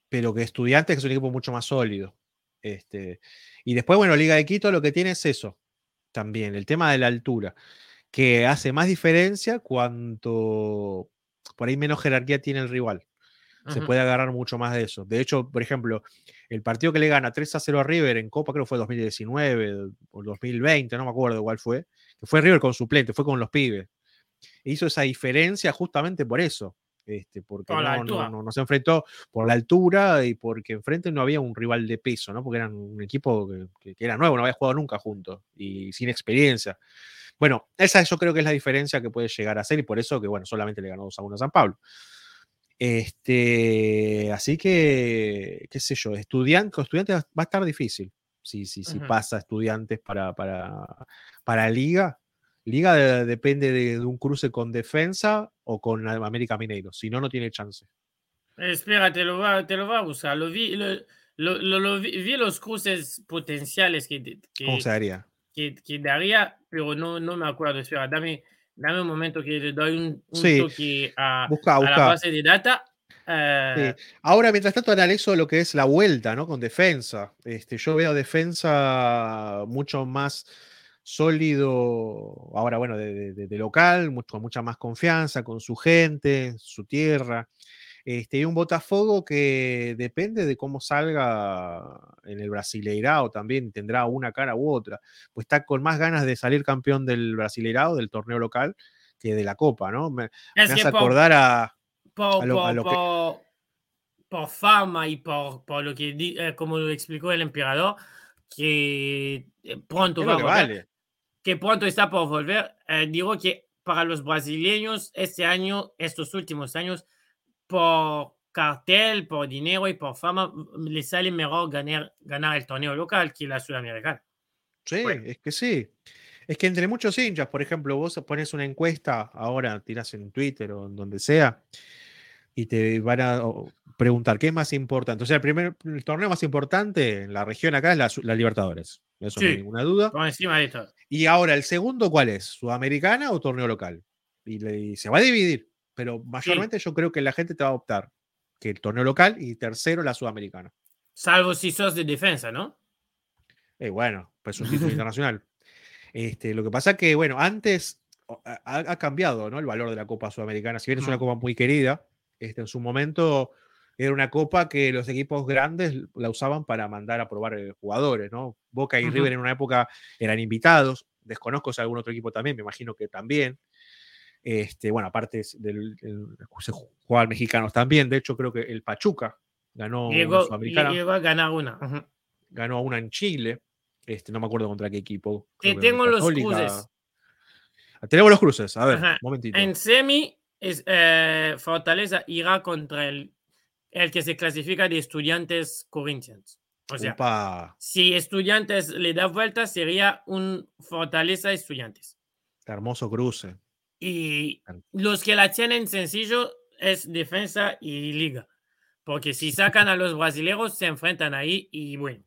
pero que Estudiantes, que es un equipo mucho más sólido. Este, y después, bueno, Liga de Quito lo que tiene es eso también, el tema de la altura, que hace más diferencia cuanto por ahí menos jerarquía tiene el rival. Se puede agarrar mucho más de eso. De hecho, por ejemplo, el partido que le gana 3 a 0 a River en Copa, creo que fue 2019 o 2020, no me acuerdo cuál fue, que fue River con suplente, fue con los pibes. E hizo esa diferencia justamente por eso. Este, porque Por no, no, altura. no- no se enfrentó por la altura y porque enfrente no había un rival de peso, ¿no? Porque eran un equipo que- que era nuevo, no había jugado nunca juntos y sin experiencia. Bueno, esa yo creo que es la diferencia que puede llegar a ser y por eso que, bueno, solamente le ganó 2 a 1 a San Pablo. Este, así que, qué sé yo, estudiante, con estudiantes va a estar difícil si, si, si pasa estudiantes para, para, para Liga. Liga de- depende de, de un cruce con defensa o con América Mineiro. Si no, no tiene chance. Espera, te lo va, te lo va a buscar. Lo vi, lo, lo- lo- lo vi, vi los cruces potenciales que, que, ¿Cómo se haría? Que, que daría, pero no, no me acuerdo. Espera, dame, dame un momento que le doy un, un Sí. toque a, Busca, a la busca. base de data. Eh, Ahora, mientras tanto, analizo lo que es la vuelta, ¿no? Con defensa. Este, yo veo defensa mucho más sólido, ahora, bueno, de, de- de- de local, mucho, con mucha más confianza, con su gente, su tierra. Este, y un Botafogo que depende de cómo salga en el Brasileirao también, tendrá una cara u otra. Pues está con más ganas de salir campeón del Brasileirao, del torneo local, que de la Copa, ¿no? Me, me hace acordar a. por, a lo- a por- lo que- por- fama y por, lo que, eh, como lo explicó el emperador, que eh, pronto va a que volver, vale. que pronto está por volver, eh, digo que para los brasileños este año, estos últimos años, por cartel, por dinero y por fama, le sale mejor ganar, ganar el torneo local que la sudamericana. Sí, es que sí. Es que entre muchos hinchas, por ejemplo, vos pones una encuesta, ahora tiras en Twitter o en donde sea, y te van a preguntar qué es más importante. O sea, el primer el torneo más importante en la región acá es la, Libertadores. Eso no hay ninguna duda. encima de todo. Y ahora, ¿el segundo cuál es? ¿Sudamericana o torneo local? Y, se va a dividir, pero mayormente yo creo que la gente te va a optar que el torneo local y tercero la sudamericana. Salvo si sos de defensa, ¿no? Eh, bueno, pues un título internacional. Este, lo que pasa que, bueno, antes ha, cambiado ¿no? el valor de la Copa Sudamericana. Si bien es una copa muy querida, este, en su momento era una copa que los equipos grandes la usaban para mandar a probar eh, jugadores, ¿no? Boca y River en una época eran invitados. Desconozco si algún otro equipo también, me imagino que también. Este, bueno, aparte del, se jugaban mexicanos también. De hecho, creo que el Pachuca ganó una Sudamericana. Llegó a ganar una. Ganó una en Chile. Este, no me acuerdo contra qué equipo. Que tengo los cruces. Ah, tenemos los cruces, a ver, un momentito. En semi, es, eh, Fortaleza irá contra el, el que se clasifica de estudiantes Corinthians. O sea, si estudiantes le da vuelta, sería un Fortaleza Estudiantes. Hermoso cruce. Y los que la tienen sencillo es defensa y liga. Porque si sacan a los brasileños, se enfrentan ahí y bueno.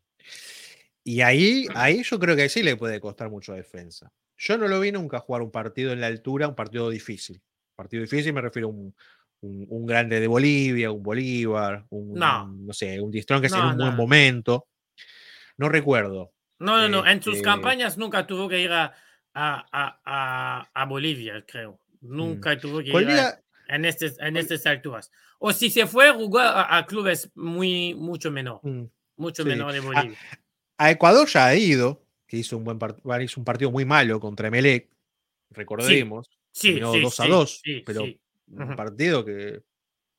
Y ahí, ahí yo creo que sí le puede costar mucho defensa. Yo no lo vi nunca jugar un partido en la altura, un partido difícil. Partido difícil me refiero a un, un, grande de Bolivia, un Bolívar, un, no. sé, un Distrón que sea en un buen momento. No recuerdo. No, no, no. En sus este campañas nunca tuvo que ir a, a, a, Bolivia, creo. Mm. Nunca tuvo que ir en, este, en estas alturas. O si se fue, jugó a, clubes muy, mucho menor. Mm, mucho menor de Bolivia. A Ecuador ya ha ido, que hizo un, buen hizo un partido muy malo contra Emelec, recordemos. Sí, 2 a 2, pero un partido que.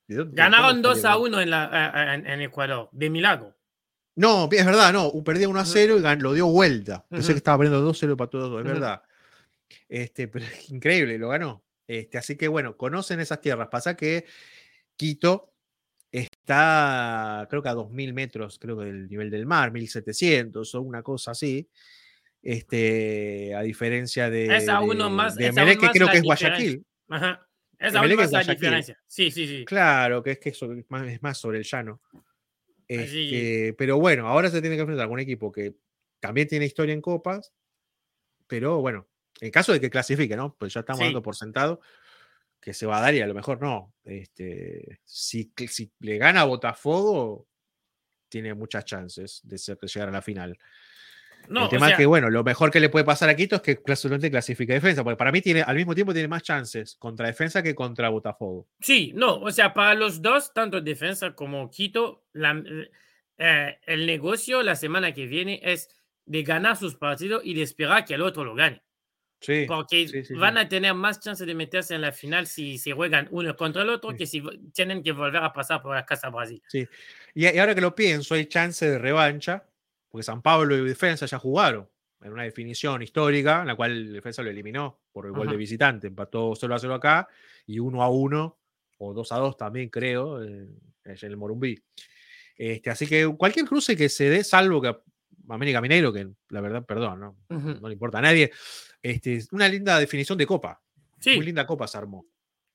Ganaron 2 a 1 en, la, en, Ecuador, de milagro. No, es verdad, no, perdía 1 a 0 y lo dio vuelta. Pensé que estaba perdiendo 2 a 0 para todos, es verdad. Este, pero es increíble, lo ganó. Este, así que bueno, conocen esas tierras. Pasa que Quito está, creo que a 2.000 metros, creo que del nivel del mar, 1.700 o una cosa así. Este, a diferencia de, es uno más, de, que creo que es Guayaquil. Ajá. Es aún más la diferencia. Sí, sí, sí. Claro, que es que eso es más sobre el llano. Este, pero bueno, ahora se tiene que enfrentar a un equipo que también tiene historia en copas, pero bueno, en caso de que clasifique, ¿no? Pues ya estamos dando por sentado que se va a dar y a lo mejor no. Este, si, si le gana a Botafogo, tiene muchas chances de, ser, llegar a la final. No, el tema es que, bueno, lo mejor que le puede pasar a Quito es que casualmente clasifique defensa, porque para mí tiene, al mismo tiempo tiene más chances contra defensa que contra Botafogo. Sí, no, o sea, para los dos, tanto defensa como Quito, eh, el negocio la semana que viene es de ganar sus partidos y de esperar que el otro lo gane. Porque van a tener más chances de meterse en la final si se juegan uno contra el otro que si tienen que volver a pasar por la Casa Brasil. Sí. Y, ahora que lo pienso, hay chance de revancha, porque San Pablo y Defensa ya jugaron en una definición histórica en la cual Defensa lo eliminó por el gol de visitante. Empató 0 a 0 acá y 1 a 1 o 2 a 2 también, creo, en, el Morumbí. Este, así que cualquier cruce que se dé, salvo que América Mineiro, que la verdad, perdón, no, no le importa a nadie, este, una linda definición de copa. Sí. Muy linda copa se armó.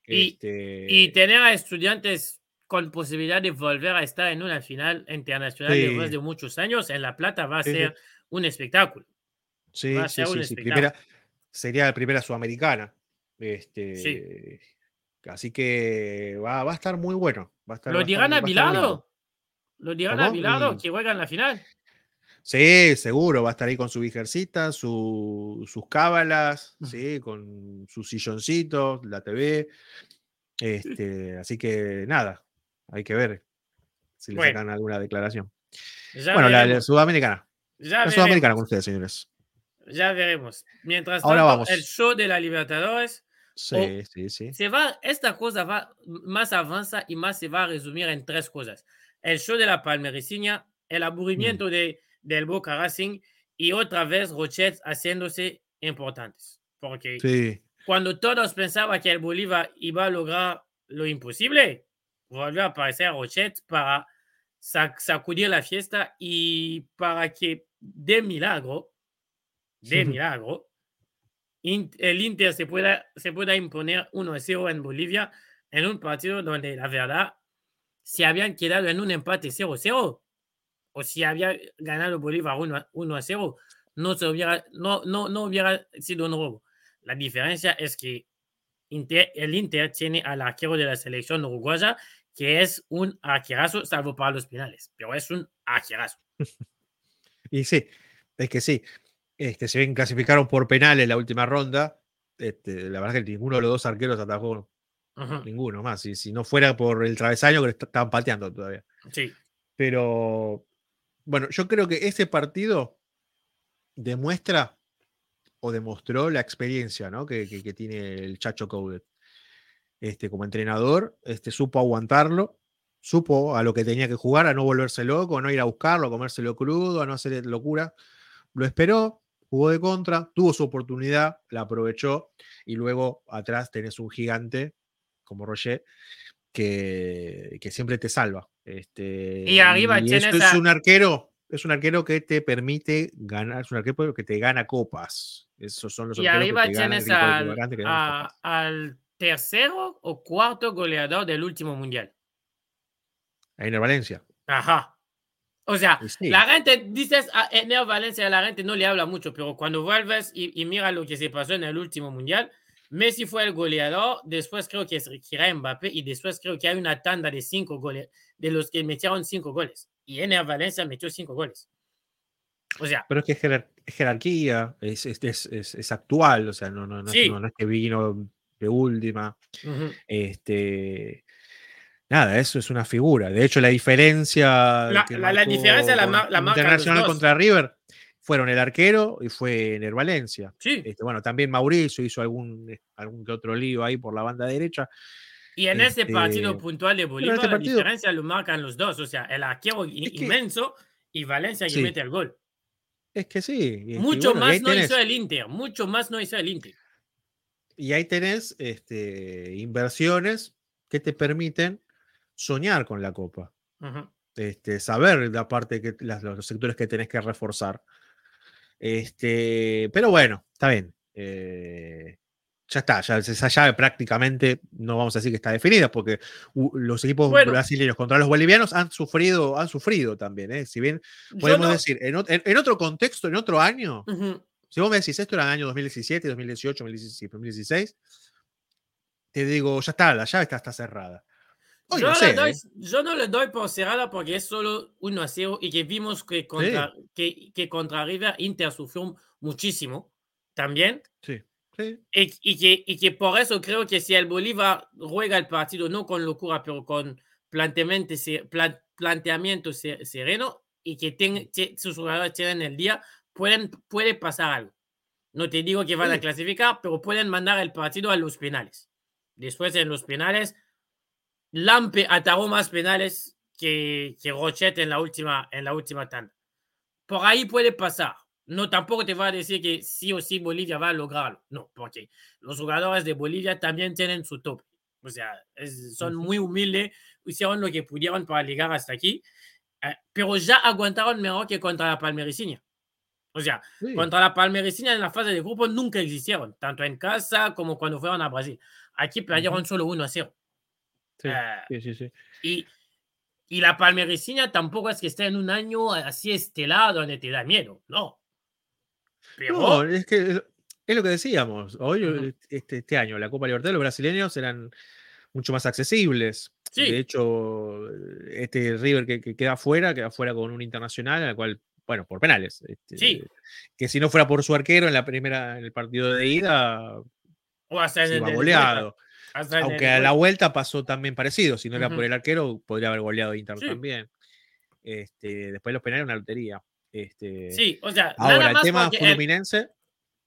Y, este... y, tener a estudiantes con posibilidad de volver a estar en una final internacional después de muchos años en La Plata va a ser un espectáculo. Sí, sí, sí, Primera, sería la primera sudamericana. Este, Así que va, va, a estar muy bueno. Va a estar, ¿Lo dirán a Milado? ¿Lo dirán a Milado que juega en la final? Sí, seguro, va a estar ahí con su vijercita, sus cábalas, ¿sí? con sus silloncitos, la TV. Este, así que nada, hay que ver si le sacan alguna declaración. bueno, la, sudamericana. la sudamericana con ustedes, señores. Ya veremos. Mientras tanto, el show de la Libertadores. Sí, sí, sí. Se va, esta cosa va más avanza y más se va a resumir en tres cosas. El show de la Palmericiña, el aburrimiento mm. de del Boca Racing y otra vez Rochet haciéndose importantes. Porque cuando todos pensaban que el Bolívar iba a lograr lo imposible, volvió a aparecer Rochet para sacudir la fiesta y para que de milagro, de milagro, el Inter se pueda, se pueda imponer 1-0 en Bolivia en un partido donde la verdad se habían quedado en un empate 0-0 o si había ganado Bolívar 1-0 no, se hubiera, no, no, no hubiera sido un robo. La diferencia es que el Inter tiene al arquero de la selección uruguaya que es un arquerazo, salvo para los finales, pero es un arquerazo. y sí, es que sí. Este, se ven clasificaron por penales en la última ronda. Este, la verdad es que ninguno de los dos arqueros atajó. Ninguno más. Y si no fuera por el travesaño que estaban pateando todavía. Sí. Pero bueno, yo creo que ese partido demuestra o demostró la experiencia ¿no? que, que, tiene el Chacho Coudet este, como entrenador, este, supo aguantarlo, supo a lo que tenía que jugar, a no volverse loco, a no ir a buscarlo, a comérselo crudo, a no hacer locura. Lo esperó, jugó de contra, tuvo su oportunidad, la aprovechó y luego atrás tenés un gigante como Roger que, que siempre te salva. Este, y arriba y es un arquero, es un arquero que te permite ganar, es un arquero que te gana copas. Esos son los y arriba que te tienes al, al tercero o cuarto goleador del último mundial. Einer Valencia. Ajá. O sea, la gente, dices a Ener Valencia, la gente no le habla mucho, pero cuando vuelves y, mira lo que se pasó en el último mundial, Messi fue el goleador, después creo que es Mbappé y después creo que hay una tanda de cinco goles, de los que metieron cinco goles. Y Ener Valencia metió cinco goles. O sea. Pero es que es, jerarquía, es, es, actual, o sea, no, no, no, no es que vino de última. Este. Nada, eso es una figura. De hecho, la diferencia. La, la, diferencia la, la Internacional contra River fueron el arquero y fue el Valencia. Sí. Este, bueno, también Mauricio hizo algún, eh, algún que otro lío ahí por la banda derecha. Y en ese este, partido puntual de Bolívar, este la diferencia lo marcan los dos. O sea, el arquero inmenso y Valencia que mete el gol. Es que sí. mucho más no hizo el Inter. Mucho más no hizo el Inter. Y ahí tenés este, inversiones que te permiten soñar con la copa. este, saber la parte que los sectores que tenés que reforzar. Este, pero bueno, está bien. Eh, ya está, ya esa llave prácticamente no vamos a decir que está definida, porque los equipos brasileños contra los bolivianos han sufrido, han sufrido también. ¿eh? Si bien podemos decir, en, otro contexto, en otro año, si vos me decís esto era el año 2017, 2018, 2016, te digo, ya está, la llave está, está cerrada. Yo no, sé, doy, ¿eh? yo, no le doy por cerrada porque es solo 1 a 0 y que vimos que contra, que, que, contra River Inter sufrió muchísimo también. Sí. sí. Y, que, y que por eso creo que si el Bolívar juega el partido no con locura, pero con planteamiento, planteamiento sereno y que sus jugadores tienen el día, pueden, puede pasar algo. No te digo que van a clasificar, pero pueden mandar el partido a los penales. Después en los penales, Lampe atajó más penales que, que Rochet en la, última, en la última tanda. Por ahí puede pasar. No, tampoco te va a decir que sí o sí Bolivia va a lograrlo. No, porque los jugadores de Bolivia también tienen su tope. O sea, son muy humildes, hicieron lo que pudieron para llegar hasta aquí, eh, pero ya aguantaron mejor que contra la Palmericinia. O sea, contra la Palmerecina en la fase de grupo nunca existieron, tanto en casa como cuando fueron a Brasil. Aquí perdieron solo 1 a 0. Eh, sí, sí, sí, Y, y la Palmerecina tampoco es que esté en un año así estelado donde te da miedo, no. No, es que es lo que decíamos. Hoy, este, este, año, la Copa Libertad, los brasileños eran mucho más accesibles. De hecho, este River que, que, queda fuera, queda fuera con un internacional, al cual bueno, por penales. Este, que si no fuera por su arquero en la primera, en el partido de ida, o hasta se iba goleado. Aunque a la vuelta pasó también parecido. Si no era por el arquero, podría haber goleado Inter también. Este, después los penales, una lotería. Este, sí, o sea, ahora nada más el tema fluminense.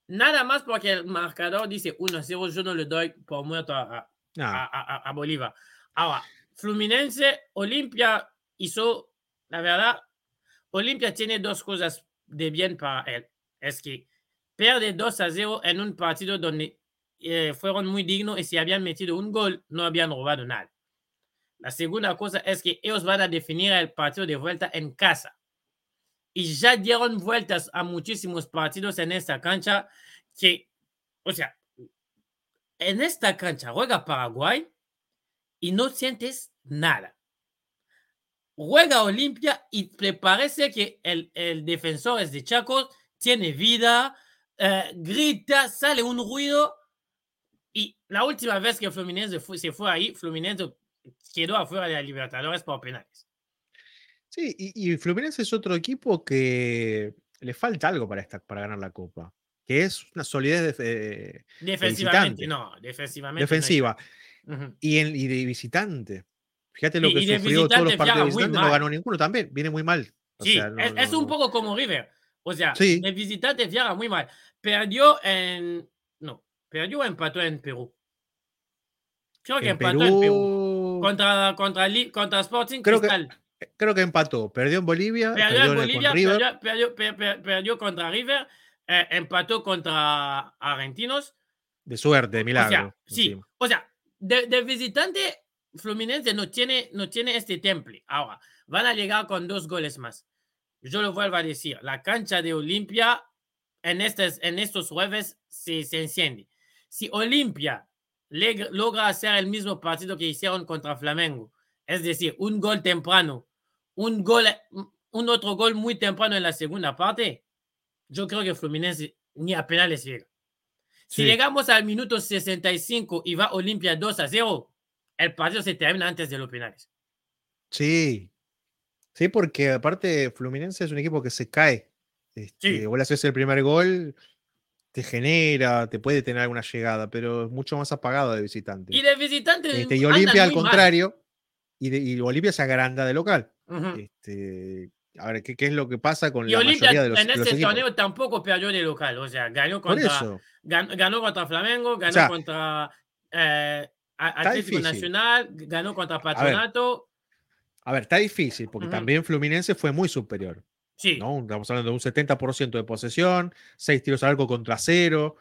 nada más porque el marcador dice 1-0, yo no le doy por muerto a, a, a Bolívar. Ahora, Fluminense, Olimpia hizo, la verdad, Olimpia tiene dos cosas de bien para él. Es que pierde 2 a 0 en un partido donde eh, fueron muy dignos y si habían metido un gol, no habían robado nada. La segunda cosa es que ellos van a definir el partido de vuelta en casa. Y ya dieron vueltas a muchísimos partidos en esta cancha que, o sea, en esta cancha juega Paraguay y no sientes nada. Juega Olimpia y parece que el, el defensor es de Chaco, tiene vida, eh, grita, sale un ruido. Y la última vez que Fluminense se fue ahí, Fluminense quedó afuera de la Libertadores por penales. Sí, y, Fluminense es otro equipo que le falta algo para, esta, para ganar la Copa, que es una solidez de, defensivamente. no, defensivamente. Defensiva. y, y, de visitante. Fíjate lo que sufrió todos los partidos de visitante, no ganó ninguno también, viene muy mal. sí, es, un poco como River. O sea, de visitante viaja muy mal. Perdió en. No, perdió o empató en Perú. Creo que empató en Perú. Contra, contra, contra Sporting creo Cristal. Que, creo que empató. Perdió en Bolivia. Perdió, en Bolivia, perdió, perdió, contra River. Eh, empató contra Argentinos. De suerte, de milagro. sí, o sea, de, de, visitante, Fluminense no tiene, no tiene este temple. Ahora, van a llegar con dos goles más. Yo lo vuelvo a decir, la cancha de Olimpia en, estos, en estos jueves se, se enciende. Si Olimpia logra hacer el mismo partido que hicieron contra Flamengo, es decir, un gol temprano, un, gol, un otro gol muy temprano en la segunda parte, yo creo que Fluminense ni a penales llega. Si llegamos al minuto 65 y va Olimpia 2 a 0, el partido se termina antes de los penales. Sí, sí, porque aparte Fluminense es un equipo que se cae. Este, sí. Vos haces el primer gol, te genera, te puede tener alguna llegada, pero es mucho más apagado de visitante. Y de visitante. Este, y Olimpia al contrario, y, de, y, Olimpia se agranda de local. este, a ver, ¿qué, ¿qué, es lo que pasa con la mayoría de los En este torneo tampoco perdió de local, o sea, ganó contra, ganó, contra Flamengo, ganó contra eh, Atlético Nacional, ganó contra Patronato. A ver, está difícil, porque también Fluminense fue muy superior. Sí. ¿no? Estamos hablando de un 70% de posesión, seis tiros al arco contra cero.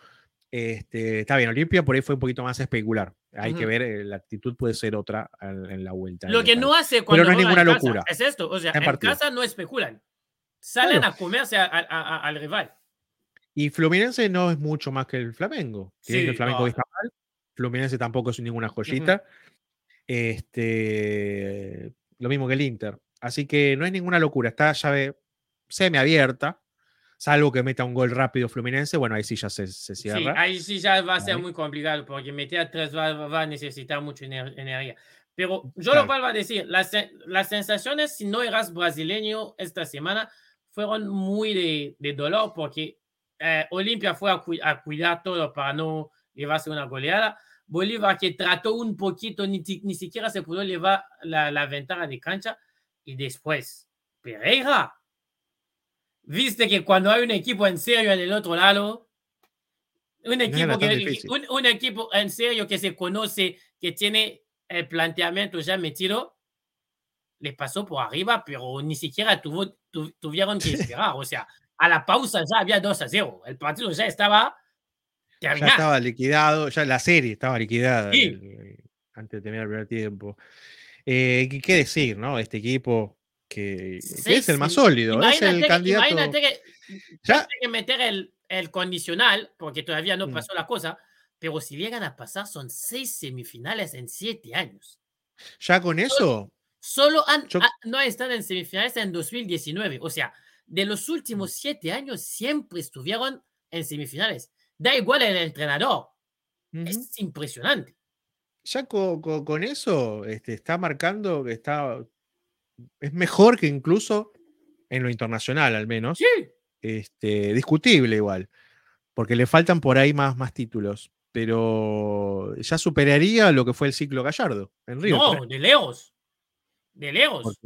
Este, está bien, Olimpia por ahí fue un poquito más especular. Hay que ver, eh, la actitud puede ser otra en, la vuelta. Lo que no hace cuando Pero no es ninguna locura. es esto, o sea, en, casa no especulan. Salen a comerse al rival. Y Fluminense no es mucho más que el Flamengo. Sí, que el Flamengo está mal. Fluminense tampoco es ninguna joyita. Este, lo mismo que el Inter. Así que no es ninguna locura. Está llave semiabierta salvo que meta un gol rápido Fluminense, bueno, ahí sí ya se, se cierra. Sí, ahí sí ya va a ser muy complicado, porque meter tres va, va a necesitar mucha energía. Pero yo lo vuelvo a decir, las, las sensaciones, si no eras brasileño esta semana, fueron muy de, de dolor, porque eh, Olimpia fue a, a, cuidar todo para no llevarse una goleada. Bolívar que trató un poquito, ni, ni siquiera se pudo llevar la, la ventana de cancha. Y después, Pereira, viste que cuando hay un equipo en serio en el otro lado, un equipo, que, un, equipo en serio que se conoce, que tiene el planteamiento ya metido, le pasó por arriba, pero ni siquiera tuvo, tuvieron que esperar. O sea, a la pausa ya había 2 a 0. El partido ya estaba. Ya estaba liquidado, ya la serie estaba liquidada antes de terminar el primer tiempo. Eh, ¿Qué decir, no? Este equipo que, es el más sólido, es el candidato. Imagínate que ya que meter el, el, condicional, porque todavía no mm. pasó la cosa, pero si llegan a pasar son seis semifinales en siete años. Ya con eso. Solo, han, no han estado en semifinales en 2019. O sea, de los últimos mm. siete años siempre estuvieron en semifinales. Da igual el entrenador. Es impresionante. Ya con, con, eso este, está marcando que está es mejor que incluso en lo internacional, al menos. Sí. Este, discutible igual, porque le faltan por ahí más, más títulos, pero ya superaría lo que fue el ciclo Gallardo en Río. No, de Leos. De Leos.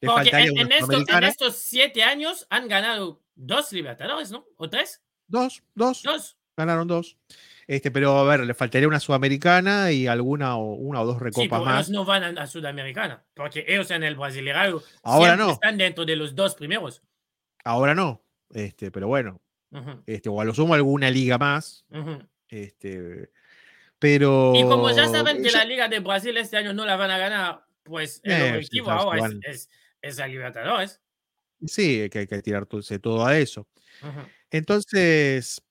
Porque, en, estos siete años han ganado dos Libertadores, ¿no? ¿O tres? Dos, dos. Dos. Ganaron dos. Este, pero a ver, le faltaría una sudamericana y alguna o una o dos recopas sí, más. Ellos no van a, sudamericana, porque ellos en el Brasileirao ahora no. están dentro de los dos primeros. Ahora no, este, pero bueno, este, o a lo sumo alguna liga más. este, Pero. Y como ya saben que la Liga de Brasil este año no la van a ganar, pues el Eh, objetivo sí, ahora es, es, es la Libertadores. Sí, que hay que tirar todo, a eso. Ujú. Entonces,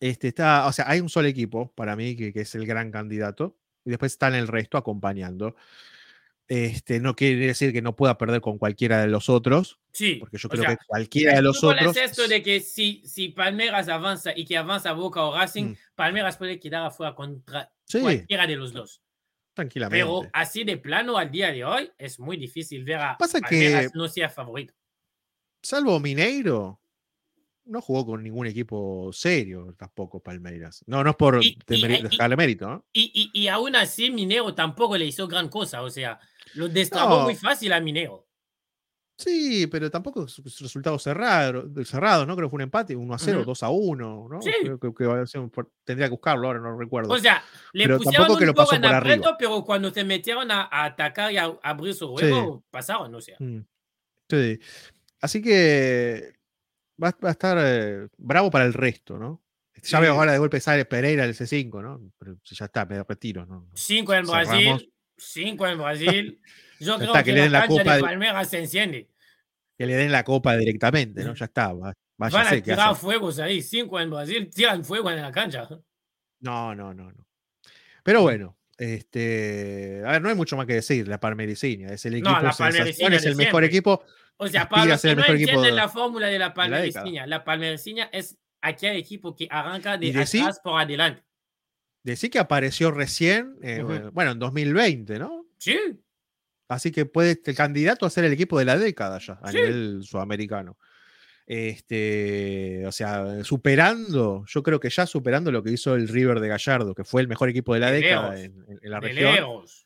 este está, o sea, hay un solo equipo para mí que, que es el gran candidato, y después están el resto acompañando. Este, no quiere decir que no pueda perder con cualquiera de los otros, Sí, porque yo creo sea, que cualquiera de los otros. es esto de que si, si Palmeiras avanza y que avanza Boca o Racing, Mm. Palmeiras puede quedar afuera contra Sí. cualquiera de los dos. tranquilamente. Pero así de plano al día de hoy es muy difícil ver a Pasa Palmeiras que- no sea favorito. Salvo Mineiro, no jugó con ningún equipo serio tampoco Palmeiras. No, no es por Y- dejarle mérito, ¿no? Y, y, y aún así Minero tampoco le hizo gran cosa, o sea, lo destrabó No. muy fácil a Minero. Sí, pero tampoco es es resultados cerrados, cerrados, ¿no? Creo que fue un empate, 1 a 0, Ujú. 2 a 1, ¿no? Sí. Creo que, un tendría que buscarlo ahora, no recuerdo. O sea, le Pero pusieron tampoco que un lo poco pasó en por arriba. aprieto, pero cuando se metieron a, a atacar y a, a abrir su juego, pasaron, o sea. Mm, sí. Así que va, va a estar eh, bravo para el resto, ¿no? Ya Sí. veo ahora de golpe sale Pereira del C5, ¿no? Pero ya está, me retiro, ¿no? Cinco en Cerramos. Brasil, cinco en Brasil. Yo creo está, que que, le la den la copa de Palmeiras se enciende. Que le den la copa directamente, ¿no? Ya está, va- Van a váyase, ¿qué tirar fuegos ahí. Cinco en Brasil, tiran fuego en la cancha. No, no, no, no. Pero bueno, este, a ver, no hay mucho más que decir. La Palmericiña es el equipo No, la es el mejor siempre. equipo. O sea, para a ser el no mejor equipo entienden de- la fórmula de la década. Palmericiña, la Palmericiña es aquel equipo que arranca de sí- atrás por adelante. Decir que apareció recién, eh, Ujú. bueno, en 2020, ¿no? Sí, Así que puede el candidato a ser el equipo de la década ya, a Sí. nivel sudamericano. Este, o sea, superando, yo creo que ya superando lo que hizo el River de Gallardo, que fue el mejor equipo de la De década en, la de región. lejos.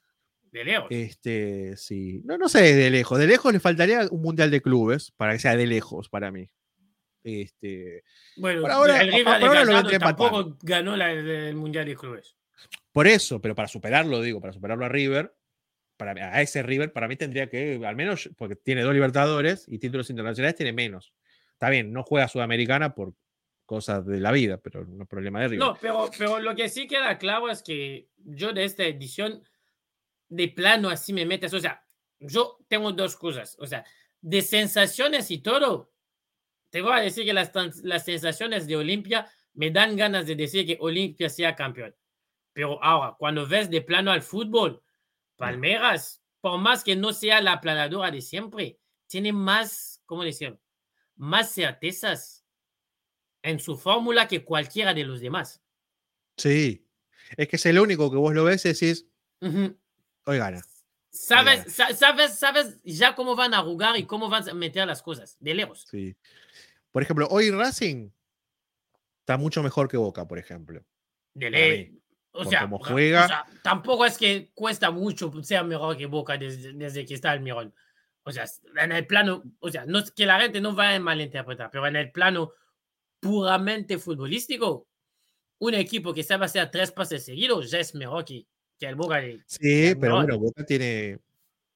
De lejos. Este, sí. No, no sé de lejos. De lejos le faltaría un mundial de clubes para que sea de lejos para mí. Este, bueno, por ahora- el River por de ahora lo tampoco ganó la- el Mundial de Clubes. por eso, pero para superarlo, digo, para superarlo a River, para, a ese River, para mí tendría que, al menos, porque tiene dos Libertadores y títulos internacionales, tiene menos. Está bien, no juega Sudamericana por cosas de la vida, pero no es problema de River. No, pero, pero lo que sí queda claro es que yo de esta edición, de plano así me metes, o sea, yo tengo dos cosas, o sea, de sensaciones y todo, te voy a decir que las, las sensaciones de Olimpia me dan ganas de decir que Olimpia sea campeón. Pero ahora, cuando ves de plano al fútbol, Palmeras, por más que no sea la planadora de siempre, tiene más, ¿cómo decirlo? Más certezas en su fórmula que cualquiera de los demás. Sí. Es que es el único que vos lo ves y decís. Hoy gana. Sabes, sa- sabes, sabes ya cómo van a jugar y cómo van a meter las cosas, de lejos. Sí. Por ejemplo, hoy Racing está mucho mejor que Boca, por ejemplo. De lejos. O sea, cómo ra- juega. o sea, tampoco es que cuesta mucho ser mejor que Boca desde, desde que está el Mirón. O sea, en el plano, o sea, no es que la gente no vaya a malinterpretar, pero en el plano puramente futbolístico, un equipo que sabe hacer tres pases seguidos ya es mejor que, que el Boca. de- Sí, el pero bueno, Boca tiene.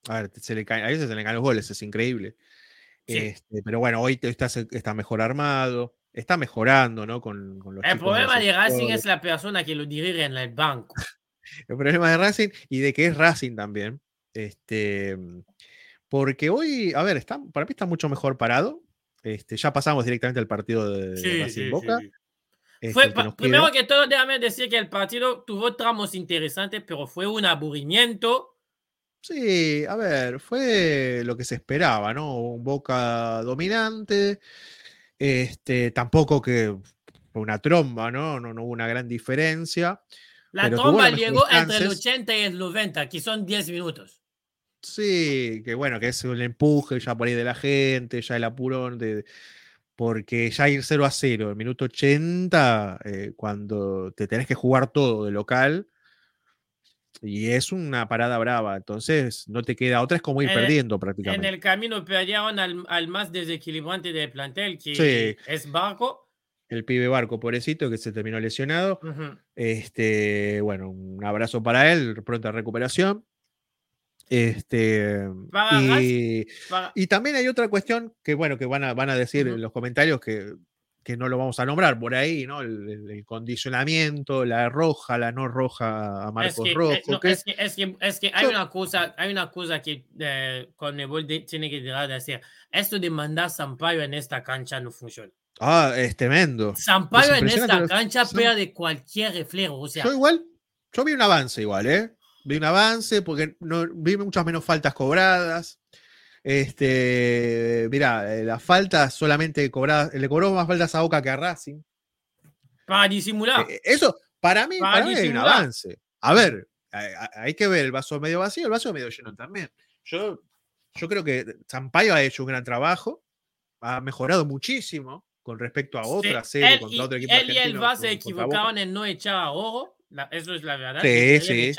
A ver, se le caen- a veces se le caen los goles, es increíble. Sí. Este, pero bueno, hoy está, está mejor armado, está mejorando, ¿no? Con, con los El de problema de Racing es la persona que lo dirige en el banco. El problema de Racing y de que es Racing también. Este, porque hoy, a ver, está, para mí está mucho mejor parado. Este, ya pasamos directamente al partido de, de Sí, Racing sí, Boca. Este, Fue que primero queda. que todo, déjame decir que el partido tuvo tramos interesantes, pero fue un aburrimiento. Sí, a ver, fue lo que se esperaba, ¿no? Un Boca dominante. Este, tampoco que fue una tromba, ¿no? No, no hubo una gran diferencia. La tromba llegó entre el chances. 80 y el 90, que son 10 minutos. Sí, que bueno, que es el empuje ya por ahí de la gente, ya el apurón de. Porque ya ir 0 a 0, el minuto 80, eh, cuando te tenés que jugar todo de local, y es una parada brava, entonces no te queda otra, es como ir En el- perdiendo En prácticamente. el camino perdieron al, al más desequilibrante del plantel, que Sí. es Barco. El pibe barco, pobrecito, que se terminó lesionado. Este, bueno, un abrazo para él, pronta recuperación. Este, y, y también hay otra cuestión que, bueno, que van a, van a decir Ujú. en los comentarios que que no lo vamos a nombrar por ahí, ¿no? El, condicionamiento, la roja, la no roja a Marcos es Rojo. es, que, es, que, hay, una cosa, hay una cosa que eh, tiene que dejar de hacer. Esto de mandar Sampaio en esta cancha no funciona. Ah, es tremendo. Sampaio en esta cancha de cualquier reflejo. O sea, yo igual, yo vi un avance igual, ¿eh? Vi un avance porque no, vi muchas menos faltas cobradas. Este, mira, eh, las faltas solamente cobradas, le cobró más faltas a Boca que a Racing. Para disimular. Eh, eso, para mí, para, mí hay un avance. A ver, hay, que ver el vaso medio vacío, el vaso medio lleno también. Yo, yo creo que Zampayo ha hecho un gran trabajo, ha mejorado muchísimo con respecto a otra serie contra otro equipo. Él y el base equivocaban en no echar a ojo, eso es la verdad. Sí, sí,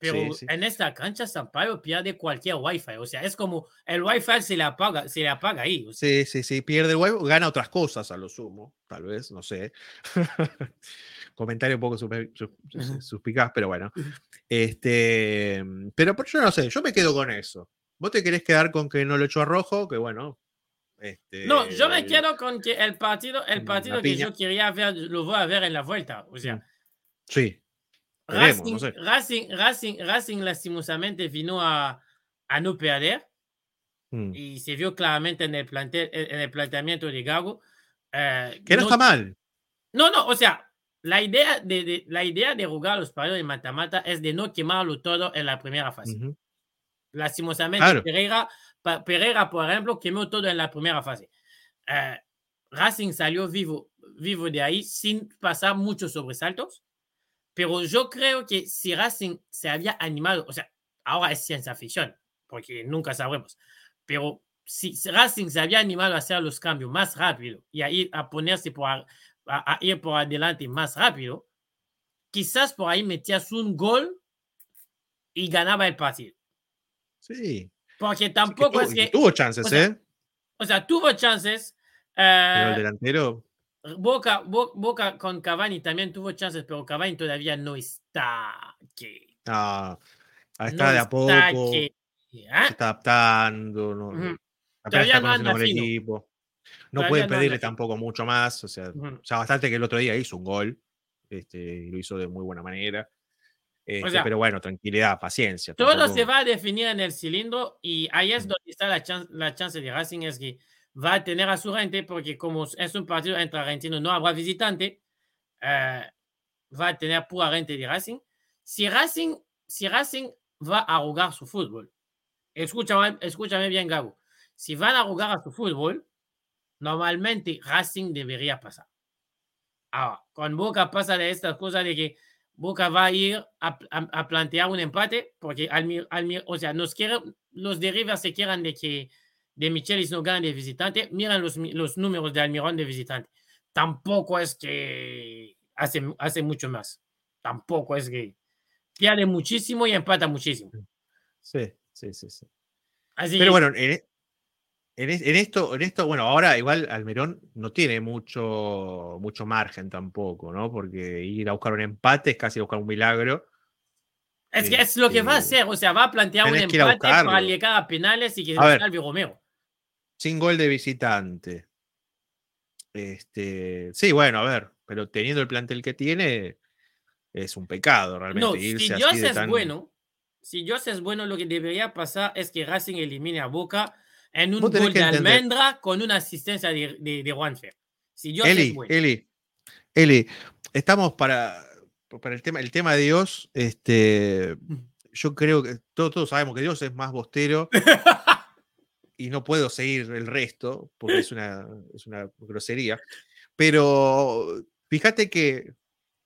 pero en esta cancha Sampaio pierde cualquier wifi. O sea, es como el wifi se le apaga, se le apaga ahí. Sí, sí, sí. Pierde el wifi, gana otras cosas a lo sumo. Tal vez, no sé. Comentario un poco suspicaz, pero bueno. Este, pero yo no sé, yo me quedo con eso. ¿Vos te querés quedar con que no lo echó a rojo? Que bueno. Este, no, yo me quedo con que el partido, el partido que yo quería ver, lo voy a ver en la vuelta. O sea. Sí, Racing, Racing, Racing, lastimosamente vino a, a no perder mm. y se vio claramente en el, plantel, en el planteamiento de Gago. Eh, que no, está mal. No, no, o sea, la idea de, la idea de jugar los partidos de mata-mata es de no quemarlo todo en la primera fase. Lastimosamente, Pereira, Pereira, por ejemplo, quemó todo en la primera fase. Eh, Racing salió vivo, vivo de ahí sin pasar muchos sobresaltos. Pero yo creo que si Racing se había animado, o sea, ahora es ciencia ficción, porque nunca sabremos, pero si Racing se había animado a hacer los cambios más rápido y a ir a ponerse por, a, ir por adelante más rápido, quizás por ahí metías un gol y ganaba el partido. Sí. Porque tampoco es que. tuvo chances, ¿eh? O sea, tuvo chances. pero el eh, delantero. Boca, Boca, con Cavani también tuvo chances, pero Cavani todavía no está que. Ah, está de a poco. ¿eh? Se está adaptando. No, Todavía no anda el equipo. No puede pedirle tampoco mucho más. O sea, ya bastante que el otro día hizo un gol. Este, lo hizo de muy buena manera. Este, pero bueno, tranquilidad, paciencia. Todo se va a definir en el cilindro y ahí es donde está la, chance, la chance de Racing. Es que va a tener a su gente, porque como es un partido entre argentinos, no habrá visitante, eh, va a tener pura gente de Racing. Si Racing, si Racing va a jugar su fútbol, escúchame, escúchame bien, Gabo, si van a jugar a su fútbol, normalmente Racing debería pasar. Ahora, con Boca pasa de estas cosas de que Boca va a ir a, plantear un empate, porque al, o sea, nos los de se quieran de que de Michelis no de visitante, miran los, los números de Almirón de visitante. Tampoco es que hace, hace mucho más. Tampoco es que pierde muchísimo y empata muchísimo. Sí, sí, sí. sí. Pero bueno, en, en, esto, en esto, bueno, ahora igual Almirón no tiene mucho, mucho margen tampoco, ¿no? Porque ir a buscar un empate es casi buscar un milagro. Es que es lo que va a este, hacer, o sea, va a plantear un empate para llegar a penales y que se salve Romeo. Sin gol de visitante. Este, sí, bueno, a ver, pero teniendo el plantel que tiene, es un pecado realmente. No, si Dios es bueno, si Dios es bueno, lo que debería pasar es que Racing elimine a Boca en un gol de almendra con una asistencia de, de, de Juanfer. Si Dios Eli, es bueno. Eli, Eli, estamos para para el tema, el tema de Dios, este, yo creo que todos, todos sabemos que Dios es más bostero y no puedo seguir el resto porque es una, es una grosería. Pero fíjate que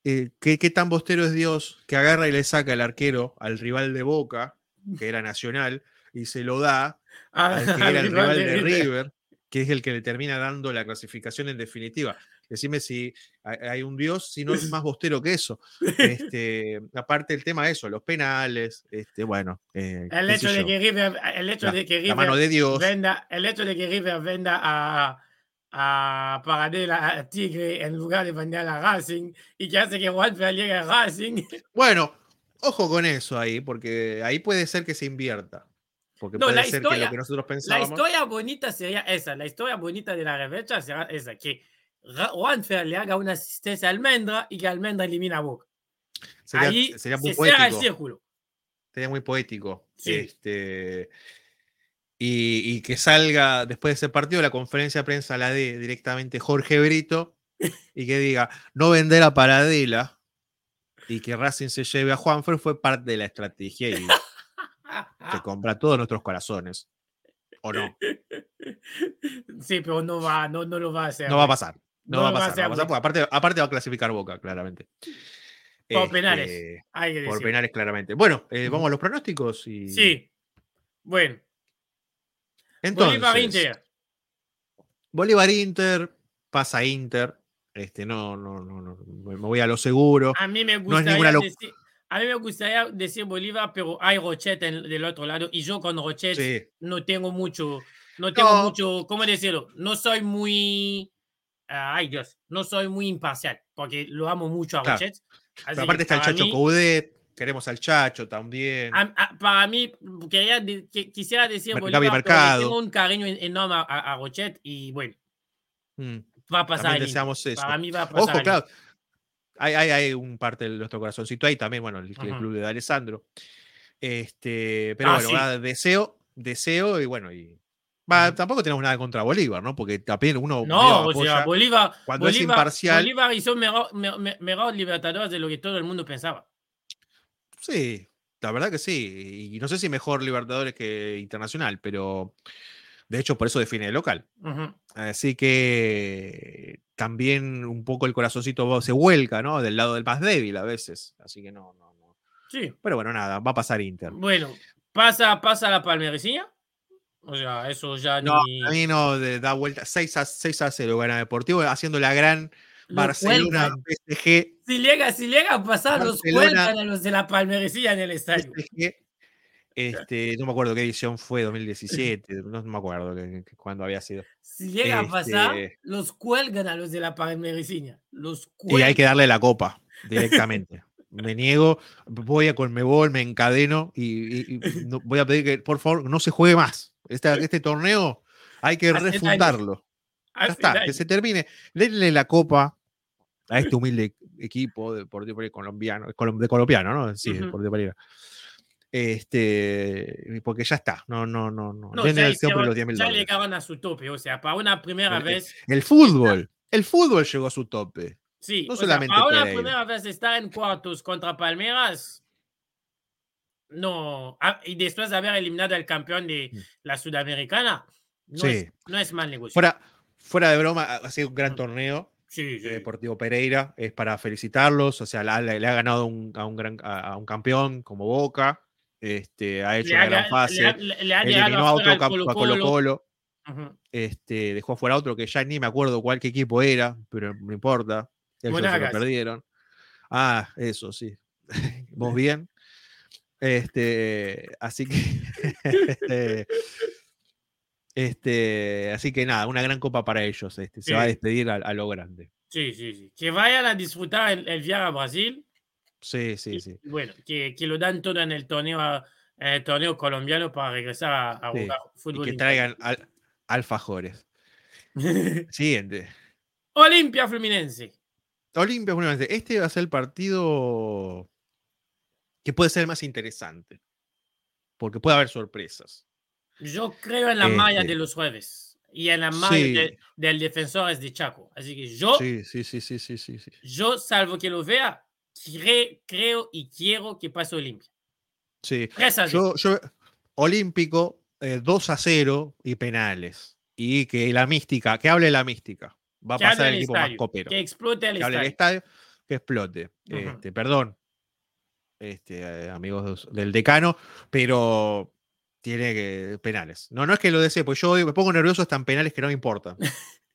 eh, qué, tan bostero es Dios que agarra y le saca el arquero al rival de Boca, que era Nacional, y se lo da ah, al que era el rival de River, que es el que le termina dando la clasificación en definitiva. Decime si hay un Dios, si no es más bostero que eso. Este, aparte el tema de eso, los penales, este, bueno. Eh, el, hecho de que River, el hecho de que River mano de Dios. venda, el hecho de que River venda a, a Paradela, a Tigre, en lugar de vender a Racing, y que hace que Walter llegue a Racing. Bueno, ojo con eso ahí, porque ahí puede ser que se invierta. Porque puede ser que lo que nosotros pensábamos. La historia bonita sería esa, la historia bonita de la revancha será esa, que Juanfer le haga una asistencia a Almendra y que Almendra elimina a Boca. Sería, Ahí sería muy se cierra el poético. círculo. Sería muy poético. Sí. Este, y, y que salga después de ese partido la conferencia de prensa la de directamente Jorge Brito y que diga no vender a Paradela y que Racing se lleve a Juanfer fue parte de la estrategia y se compra todos nuestros corazones. ¿O no? Sí, pero no va, no, no lo va a hacer. No va a pasar. No, No va a pasar. no va a hacer, pasar, porque aparte, aparte va a clasificar Boca, claramente. Por penales, Este, Hay que Por decir. penales, claramente. Bueno, eh, vamos a los pronósticos. Y... Sí. Bueno, Entonces, Bolívar Inter. Bolívar Inter, pasa Inter. Este, no, no, no, no, me voy a lo seguro. A mí me No es gustaría ninguna loc- decir, a mí me gustaría decir Bolívar, pero hay Rochet en- del otro lado y yo con Rochet Sí, no tengo mucho, no tengo No. mucho, ¿cómo decirlo? No soy muy, ay Dios, no soy muy imparcial porque lo amo mucho a Claro. Así aparte está el Chacho mí- Coudet, queremos al Chacho también. a- a- para mí, quería que- quisiera decir Mer- Bolívar, pero Mercado. tengo un cariño en- enorme a, a- Rochet y bueno, Mm, va a pasar deseamos eso. Para mí va a pasar Ojo, claro. Hay, hay, hay un parte de nuestro corazoncito ahí también, bueno, el, el club de Alessandro. Este, pero Ah, bueno, sí. deseo, deseo y bueno, y Ujú. tampoco tenemos nada contra Bolívar, ¿no? Porque también uno No, o sea, Bolívar, cuando es Bolívar, imparcial. Bolívar hizo mejor, me- me- mejor Libertadores de lo que todo el mundo pensaba. Sí, la verdad que sí. Y no sé si mejor Libertadores que Internacional, pero de hecho por eso define el local. Así que también un poco el corazoncito se vuelca, ¿no? Del lado del más débil a veces. Así que no, no, no. Sí, Pero bueno, nada, va a pasar Inter. bueno, pasa, pasa la palmerecilla. O sea, eso ya No, ni. a mí no de- da vuelta 6 a, 6 a 0 gana Deportivo, haciendo la gran Los Barcelona cuelgan. PSG. Si llega, si llega a pasar, los cuelgan a los de la palmerecilla en el estadio. PSG. Este, no me acuerdo qué edición fue, 2017, no me acuerdo cuándo había sido. Si llega a pasar, Este- los cuelgan a los de la palmerecilla. Los Y hay que darle la copa directamente. me niego, voy a Conmebol, me encadeno y, y- y no- voy a pedir que por favor no se juegue más. Este, este torneo hay que Hace refundarlo. Ya está, que se termine. Denle la copa a este humilde equipo de Deportivo Pereira colombiano, colom- de colombiano, ¿no? Sí, Ujú. Deportivo Pereira. Este, porque ya está. No, no, no, no. no, Denle ya, el hicieron- los 10 mil ya llegaron a su tope. O sea, para una primera El- vez. El fútbol, el fútbol llegó a su tope. Sí, No o sea, solamente para una primera vez estar en cuartos contra Palmeiras, no, ah, y después de haber eliminado al campeón de Mm. la Sudamericana, no, Sí. es, no es mal negocio. Fuera, fuera de broma, ha sido un gran torneo. sí, sí. de Deportivo Pereira, es para felicitarlos, o sea, le, le ha ganado un- a, un gran, a, un campeón como Boca, este, ha hecho Le una ha, gran fase, le ha- le- ha eliminó a otro a. Colo Colo, este, dejó afuera otro que ya ni me acuerdo cuál qué equipo era, pero no importa, ellos se lo perdieron. Ah, eso sí. ¿Vos bien? Este, así que este, este, así que nada, una gran copa para ellos. Este, se va a despedir a, a lo grande. Sí, sí, sí. Que vayan a disfrutar el, el viaje a Brasil. Sí, sí, y, sí. Bueno, que, que lo dan todo en el torneo, en el torneo colombiano para regresar a, a Sí, jugar Y fútbol. que traigan al- alfajores. Siguiente. Olimpia Fluminense. Olimpia, Fluminense. Este va a ser el partido que puede ser más interesante. Porque puede haber sorpresas. Yo creo en la malla Este. de los jueves y en la malla Sí. de- del defensor es de Chaco. Así que yo, Sí, sí, sí, sí, sí, sí. sí. yo salvo que lo vea, cre- creo y quiero que pase Olimpia. Sí. 3 a 0. Yo, yo, Olímpico, eh, 2 a 0 y penales. Y que la mística, que hable la mística. Va a pasar el equipo más estadio, copero. Que explote el que hable el estadio. estadio, que explote. Ujú. Este, perdón, este, amigos del decano, pero tiene que penales. No, no es que lo desee, pues yo odio- me pongo nervioso hasta en penales que no me importan.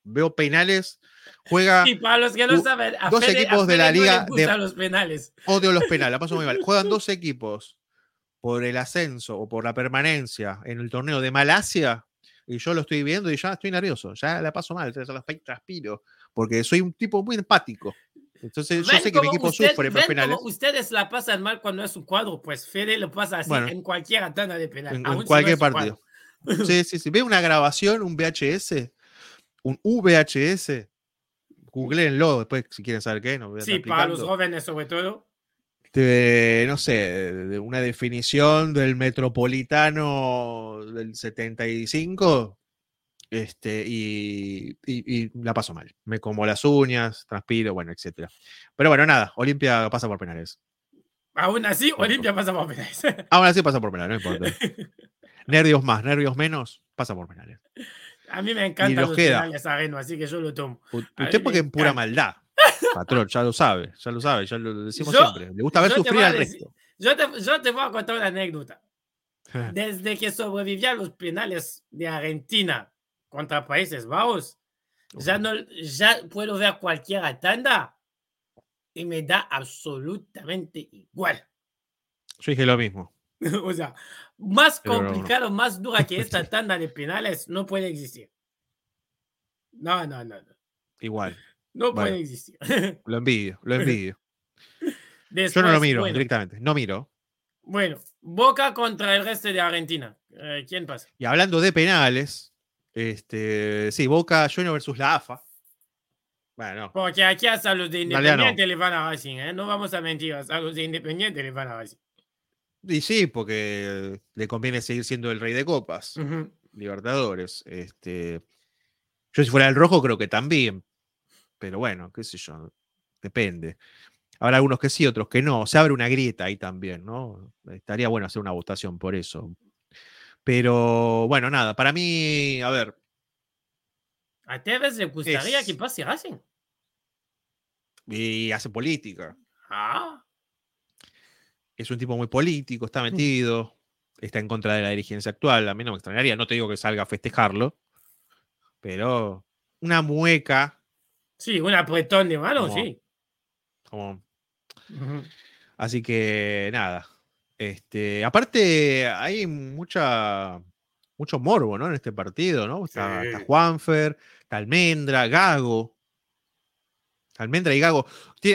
Veo penales, juega, Y para los que no saben, a dos Fede- a equipos de la no liga de- los penales. odio los penales, la paso muy mal. Juegan dos equipos por el ascenso o por la permanencia en el torneo de Malasia y yo lo estoy viendo y ya estoy nervioso, ya la paso mal, ya la transpiro, porque soy un tipo muy empático. Entonces yo sé que mi equipo usted- sufre por penales. ustedes la pasan mal cuando es un cuadro, pues Fede lo pasa así Bueno. en cualquier tanda de penal. en, en aún si no cualquier partido. Sí, sí, sí. Ve una grabación, un VHS, un VHS, googleenlo después si quieren saber qué. No sí, para los jóvenes sobre todo. De, no sé, de una definición del metropolitano del 75 este, y, la paso mal. Me como las uñas, transpiro, bueno, etcétera. Pero bueno, nada, Olimpia pasa por penales. Aún así, Olimpia pasa por penales. Aún así pasa por penales, no importa. nervios más, nervios menos, pasa por penales. A mí me encantan los queda. penales así que yo lo tomo. Usted porque en pura maldad. Patrón, ya lo sabe, ya lo sabe, ya lo decimos siempre. Le gusta ver sufrir al resto. Yo te, yo te voy a contar una anécdota. Desde que sobreviví a los penales de Argentina contra Países Bajos, ya, no, ya puedo ver cualquier tanda y me da absolutamente igual. Yo dije lo mismo. o sea, más complicado, más dura que esta tanda de penales no puede existir. No, no, no. no. Igual. No puede existir. Lo envidio, lo envidio. Yo no lo miro directamente, no miro. Bueno, Boca contra el resto de Argentina. Eh, ¿Quién pasa? Y hablando de penales, este, sí, Boca Junior versus la AFA. Bueno. Porque aquí hasta los de Independiente le van a Racing, ¿eh? No vamos a mentir, a los de Independiente le van a Racing. Y sí, porque le conviene seguir siendo el rey de copas. Libertadores. Este, yo si fuera el rojo creo que también. Pero bueno, qué sé yo. Depende. Habrá algunos que sí, otros que no. Se abre una grieta ahí también, ¿no? Estaría bueno hacer una votación por eso. Pero bueno, nada, para mí, a ver. ¿A Tevez le gustaría que pase Racing? Y hace política. Ah. Es un tipo muy político, está mm. metido, está en contra de la dirigencia actual. A mí no me extrañaría, no te digo que salga a festejarlo, pero una mueca. Sí, un apretón de mano, sí. Como. Así que nada, este, aparte, hay mucha, mucho morbo, ¿no? En este partido, ¿no? Está, Juanfer, está Almendra, Gago. Almendra y Gago.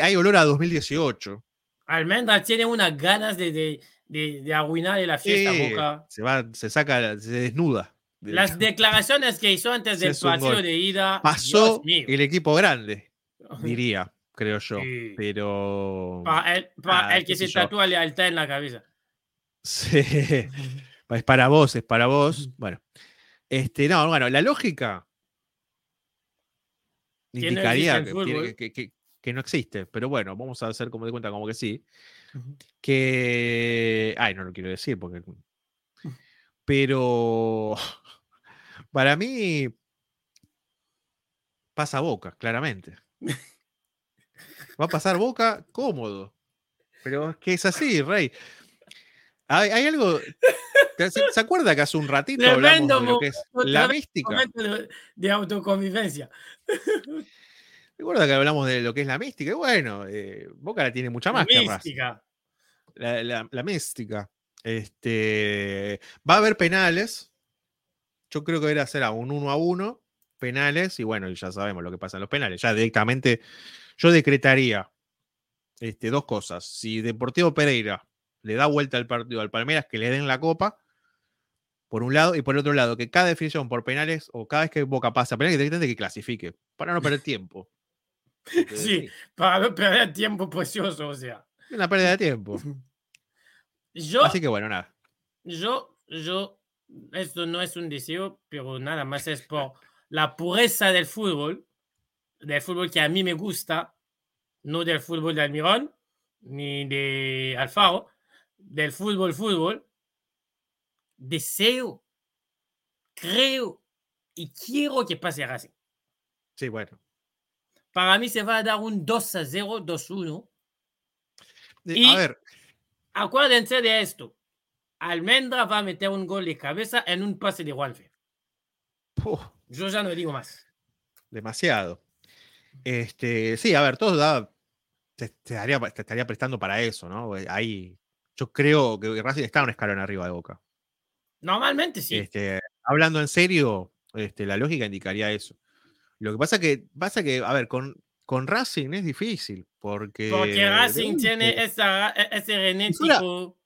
Hay olor a 2018. Almendra tiene unas ganas de, de, de, de la fiesta, Boca. Se va, se saca, se desnuda. Las declaraciones que hizo antes del partido de ida. Pasó el equipo grande, diría, creo yo. Pero. Para el, el que se tatúa lealtad en la cabeza. Sí. Es para vos, es para vos. Bueno. Este, no, bueno, la lógica indicaría que, no existe, pero bueno, vamos a hacer como de cuenta como que sí. Que. Ay, no lo quiero decir porque. Pero. Para mí. Pasa boca, claramente. Va a pasar boca cómodo. Pero es que es así, Rey. Hay, algo. ¿Se, acuerda que hace un ratito hablamos de lo que es la mística? De, autoconvivencia. Recuerda que hablamos de lo que es la mística. Y bueno, eh, Boca la tiene mucha más. La mística. La, mística. Este, va a haber penales. Yo creo que debería ser a un uno a uno. Penales. Y bueno, ya sabemos lo que pasa en los penales. Ya directamente yo decretaría este, dos cosas. Si Deportivo Pereira le da vuelta al partido al Palmeiras que le den la copa, por un lado, y por otro lado, que cada definición por penales o cada vez que Boca pasa penales, que que clasifique, para no perder tiempo. sí, para no perder tiempo precioso, o sea. Una pérdida de tiempo. Yo, Así que bueno, nada. Yo, yo, esto no es un deseo, pero nada más es por la pureza del fútbol, del fútbol que a mí me gusta, no del fútbol de Almirón ni de Alfaro, del fútbol, fútbol, deseo, creo y quiero que pase Racing. Sí, bueno. Para mí se va a dar un 2 a 0, 2 1. Y a ver. Acuérdense de esto. Almendra va a meter un gol de cabeza en un pase de Juanfe. Yo ya no digo más. Demasiado. Este, sí, a ver, todo da, te, estaría prestando para eso, ¿no? Ahí yo creo que Racing está un escalón arriba de Boca. Normalmente sí. Este, hablando en serio, este, la lógica indicaría eso. Lo que pasa que, pasa que, a ver, con, con Racing es difícil, porque... Porque Racing tiene esa, ese genético.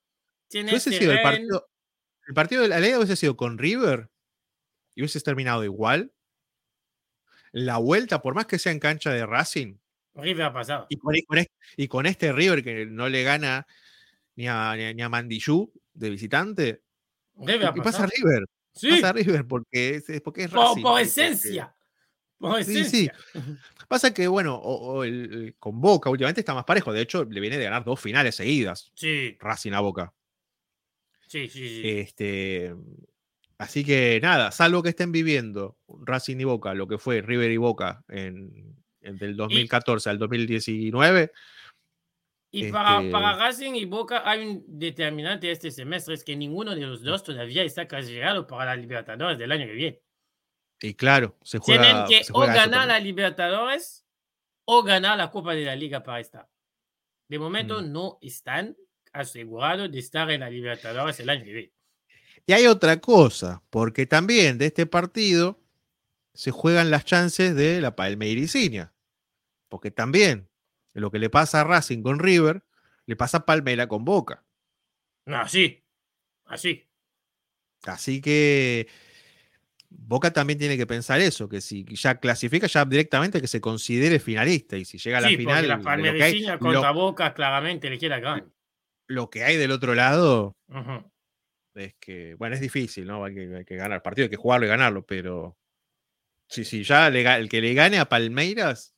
tiene ese sido el, partido, el partido de la ley hubiese sido con River y hubiese terminado igual. la vuelta, por más que sea en cancha de Racing, River ha pasado. con, y con este River que no le gana ni a, ni a, ni a Mandillú de visitante, y pasa pasado. River, Sí, pasa River porque es, porque es Racing. por esencia. Por Sí, sí. Pasa que, bueno, o- o el- el- con Boca últimamente está más parejo. De hecho, le viene de ganar dos finales seguidas. Sí, Racing a Boca. sí, sí. sí. Este, así que nada, salvo que estén viviendo Racing y Boca, lo que fue River y Boca en, en del 2014 al 2019, Y para, este- para Racing y Boca hay un determinante este semestre, es que ninguno de los dos todavía está clasificado para la Libertadores del año que viene. y claro, se juega. Tienen que se o juega eso ganar la Libertadores o ganar la Copa de la Liga para estar. De momento Mm. no están asegurados de estar en la Libertadores el año que viene. Y hay otra cosa, porque también de este partido se juegan las chances de la Palmeiriciña. Porque también lo que le pasa a Racing con River, le pasa a Palmeira con Boca. Así, así. Así que Boca también tiene que pensar eso, que si ya clasifica, ya directamente que se considere finalista. Y si llega a la Sí, final, la lo que, hay, contra lo, Boca claramente le grande. lo que hay del otro lado es que, bueno, es difícil, ¿no? Hay que, hay que ganar el partido, hay que jugarlo y ganarlo, pero sí, sí, ya le el que le gane a Palmeiras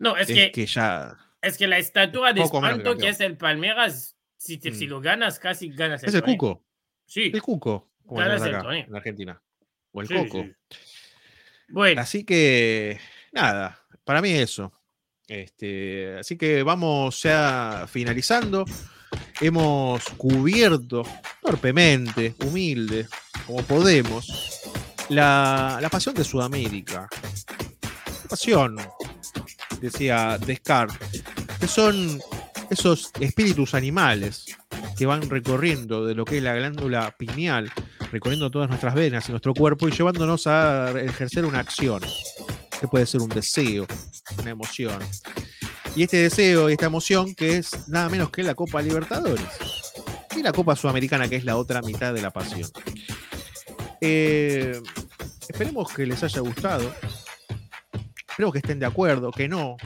No, es, es, que, que ya es que la estatua de que espanto que es el Palmeras, si, te- Mm. si lo ganas, casi ganas es el torneo. Cuco, Sí, el Cuco, como Ganas el torneo. en Argentina, o el sí, Coco. sí. Bueno, Así que, nada, para mí eso. Este, así que vamos ya finalizando. Hemos cubierto torpemente, humilde, como podemos, la, la pasión de Sudamérica. Pasión, decía Descartes, que son esos espíritus animales que van recorriendo de lo que es la glándula pineal, recorriendo todas nuestras venas y nuestro cuerpo y llevándonos a ejercer una acción, que puede ser un deseo, una emoción. Y este deseo y esta emoción que es nada menos que la Copa Libertadores y la Copa Sudamericana, que es la otra mitad de la pasión. Eh, esperemos que les haya gustado. Espero que estén de acuerdo, que no,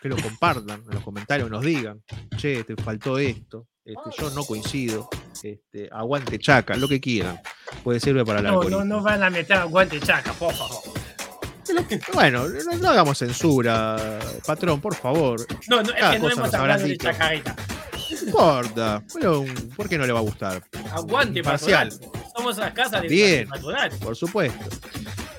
que lo compartan en los comentarios, nos digan, che, te faltó esto, este, yo no coincido, este, aguante chaca, lo que quieran. Puede servir para el no, no, no van a meter a guante chaca, por favor. Bueno, no, no hagamos censura, patrón, por favor. No, no, es Cada que no hemos hablado de chacarita. No importa, pero ¿por qué no le va a gustar? Aguante, patronal. Somos la casa de Bien. patronal. Por supuesto,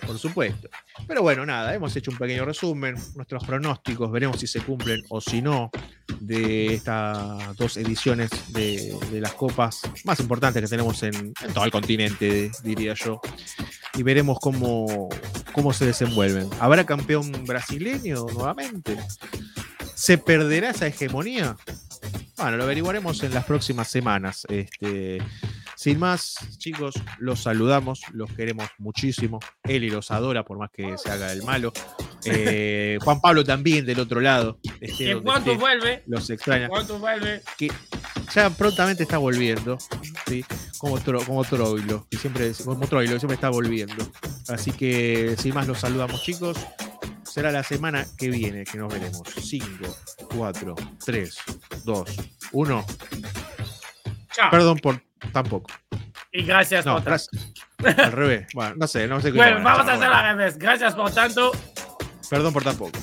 por supuesto. Pero bueno, nada, hemos hecho un pequeño resumen, nuestros pronósticos, veremos si se cumplen o si no de estas dos ediciones de, de las copas más importantes que tenemos en, todo el continente, diría yo. Y veremos cómo, cómo se desenvuelven. ¿Habrá campeón brasileño nuevamente? ¿Se perderá esa hegemonía? Bueno, lo averiguaremos en las próximas semanas. Este, sin más, chicos, los saludamos, los queremos muchísimo. Eli los adora, por más que se haga el malo. Eh, Juan Pablo también del otro lado. donde cuando esté, vuelve, los extraña. cuando vuelve, Que ya prontamente está volviendo, ¿sí? como, tro, como Troilo, que siempre, como Troilo, que siempre está volviendo. Así que, sin más, los saludamos, chicos. Será la semana que viene que nos veremos. 5, 4, 3, 2, 1. chao. Perdón por tampoco. Y gracias No, por tanto. gracias. Al revés. Bueno, no sé, no sé qué. Bueno, vamos a hacer, al revés. Gracias por tanto. Perdón por tampoco.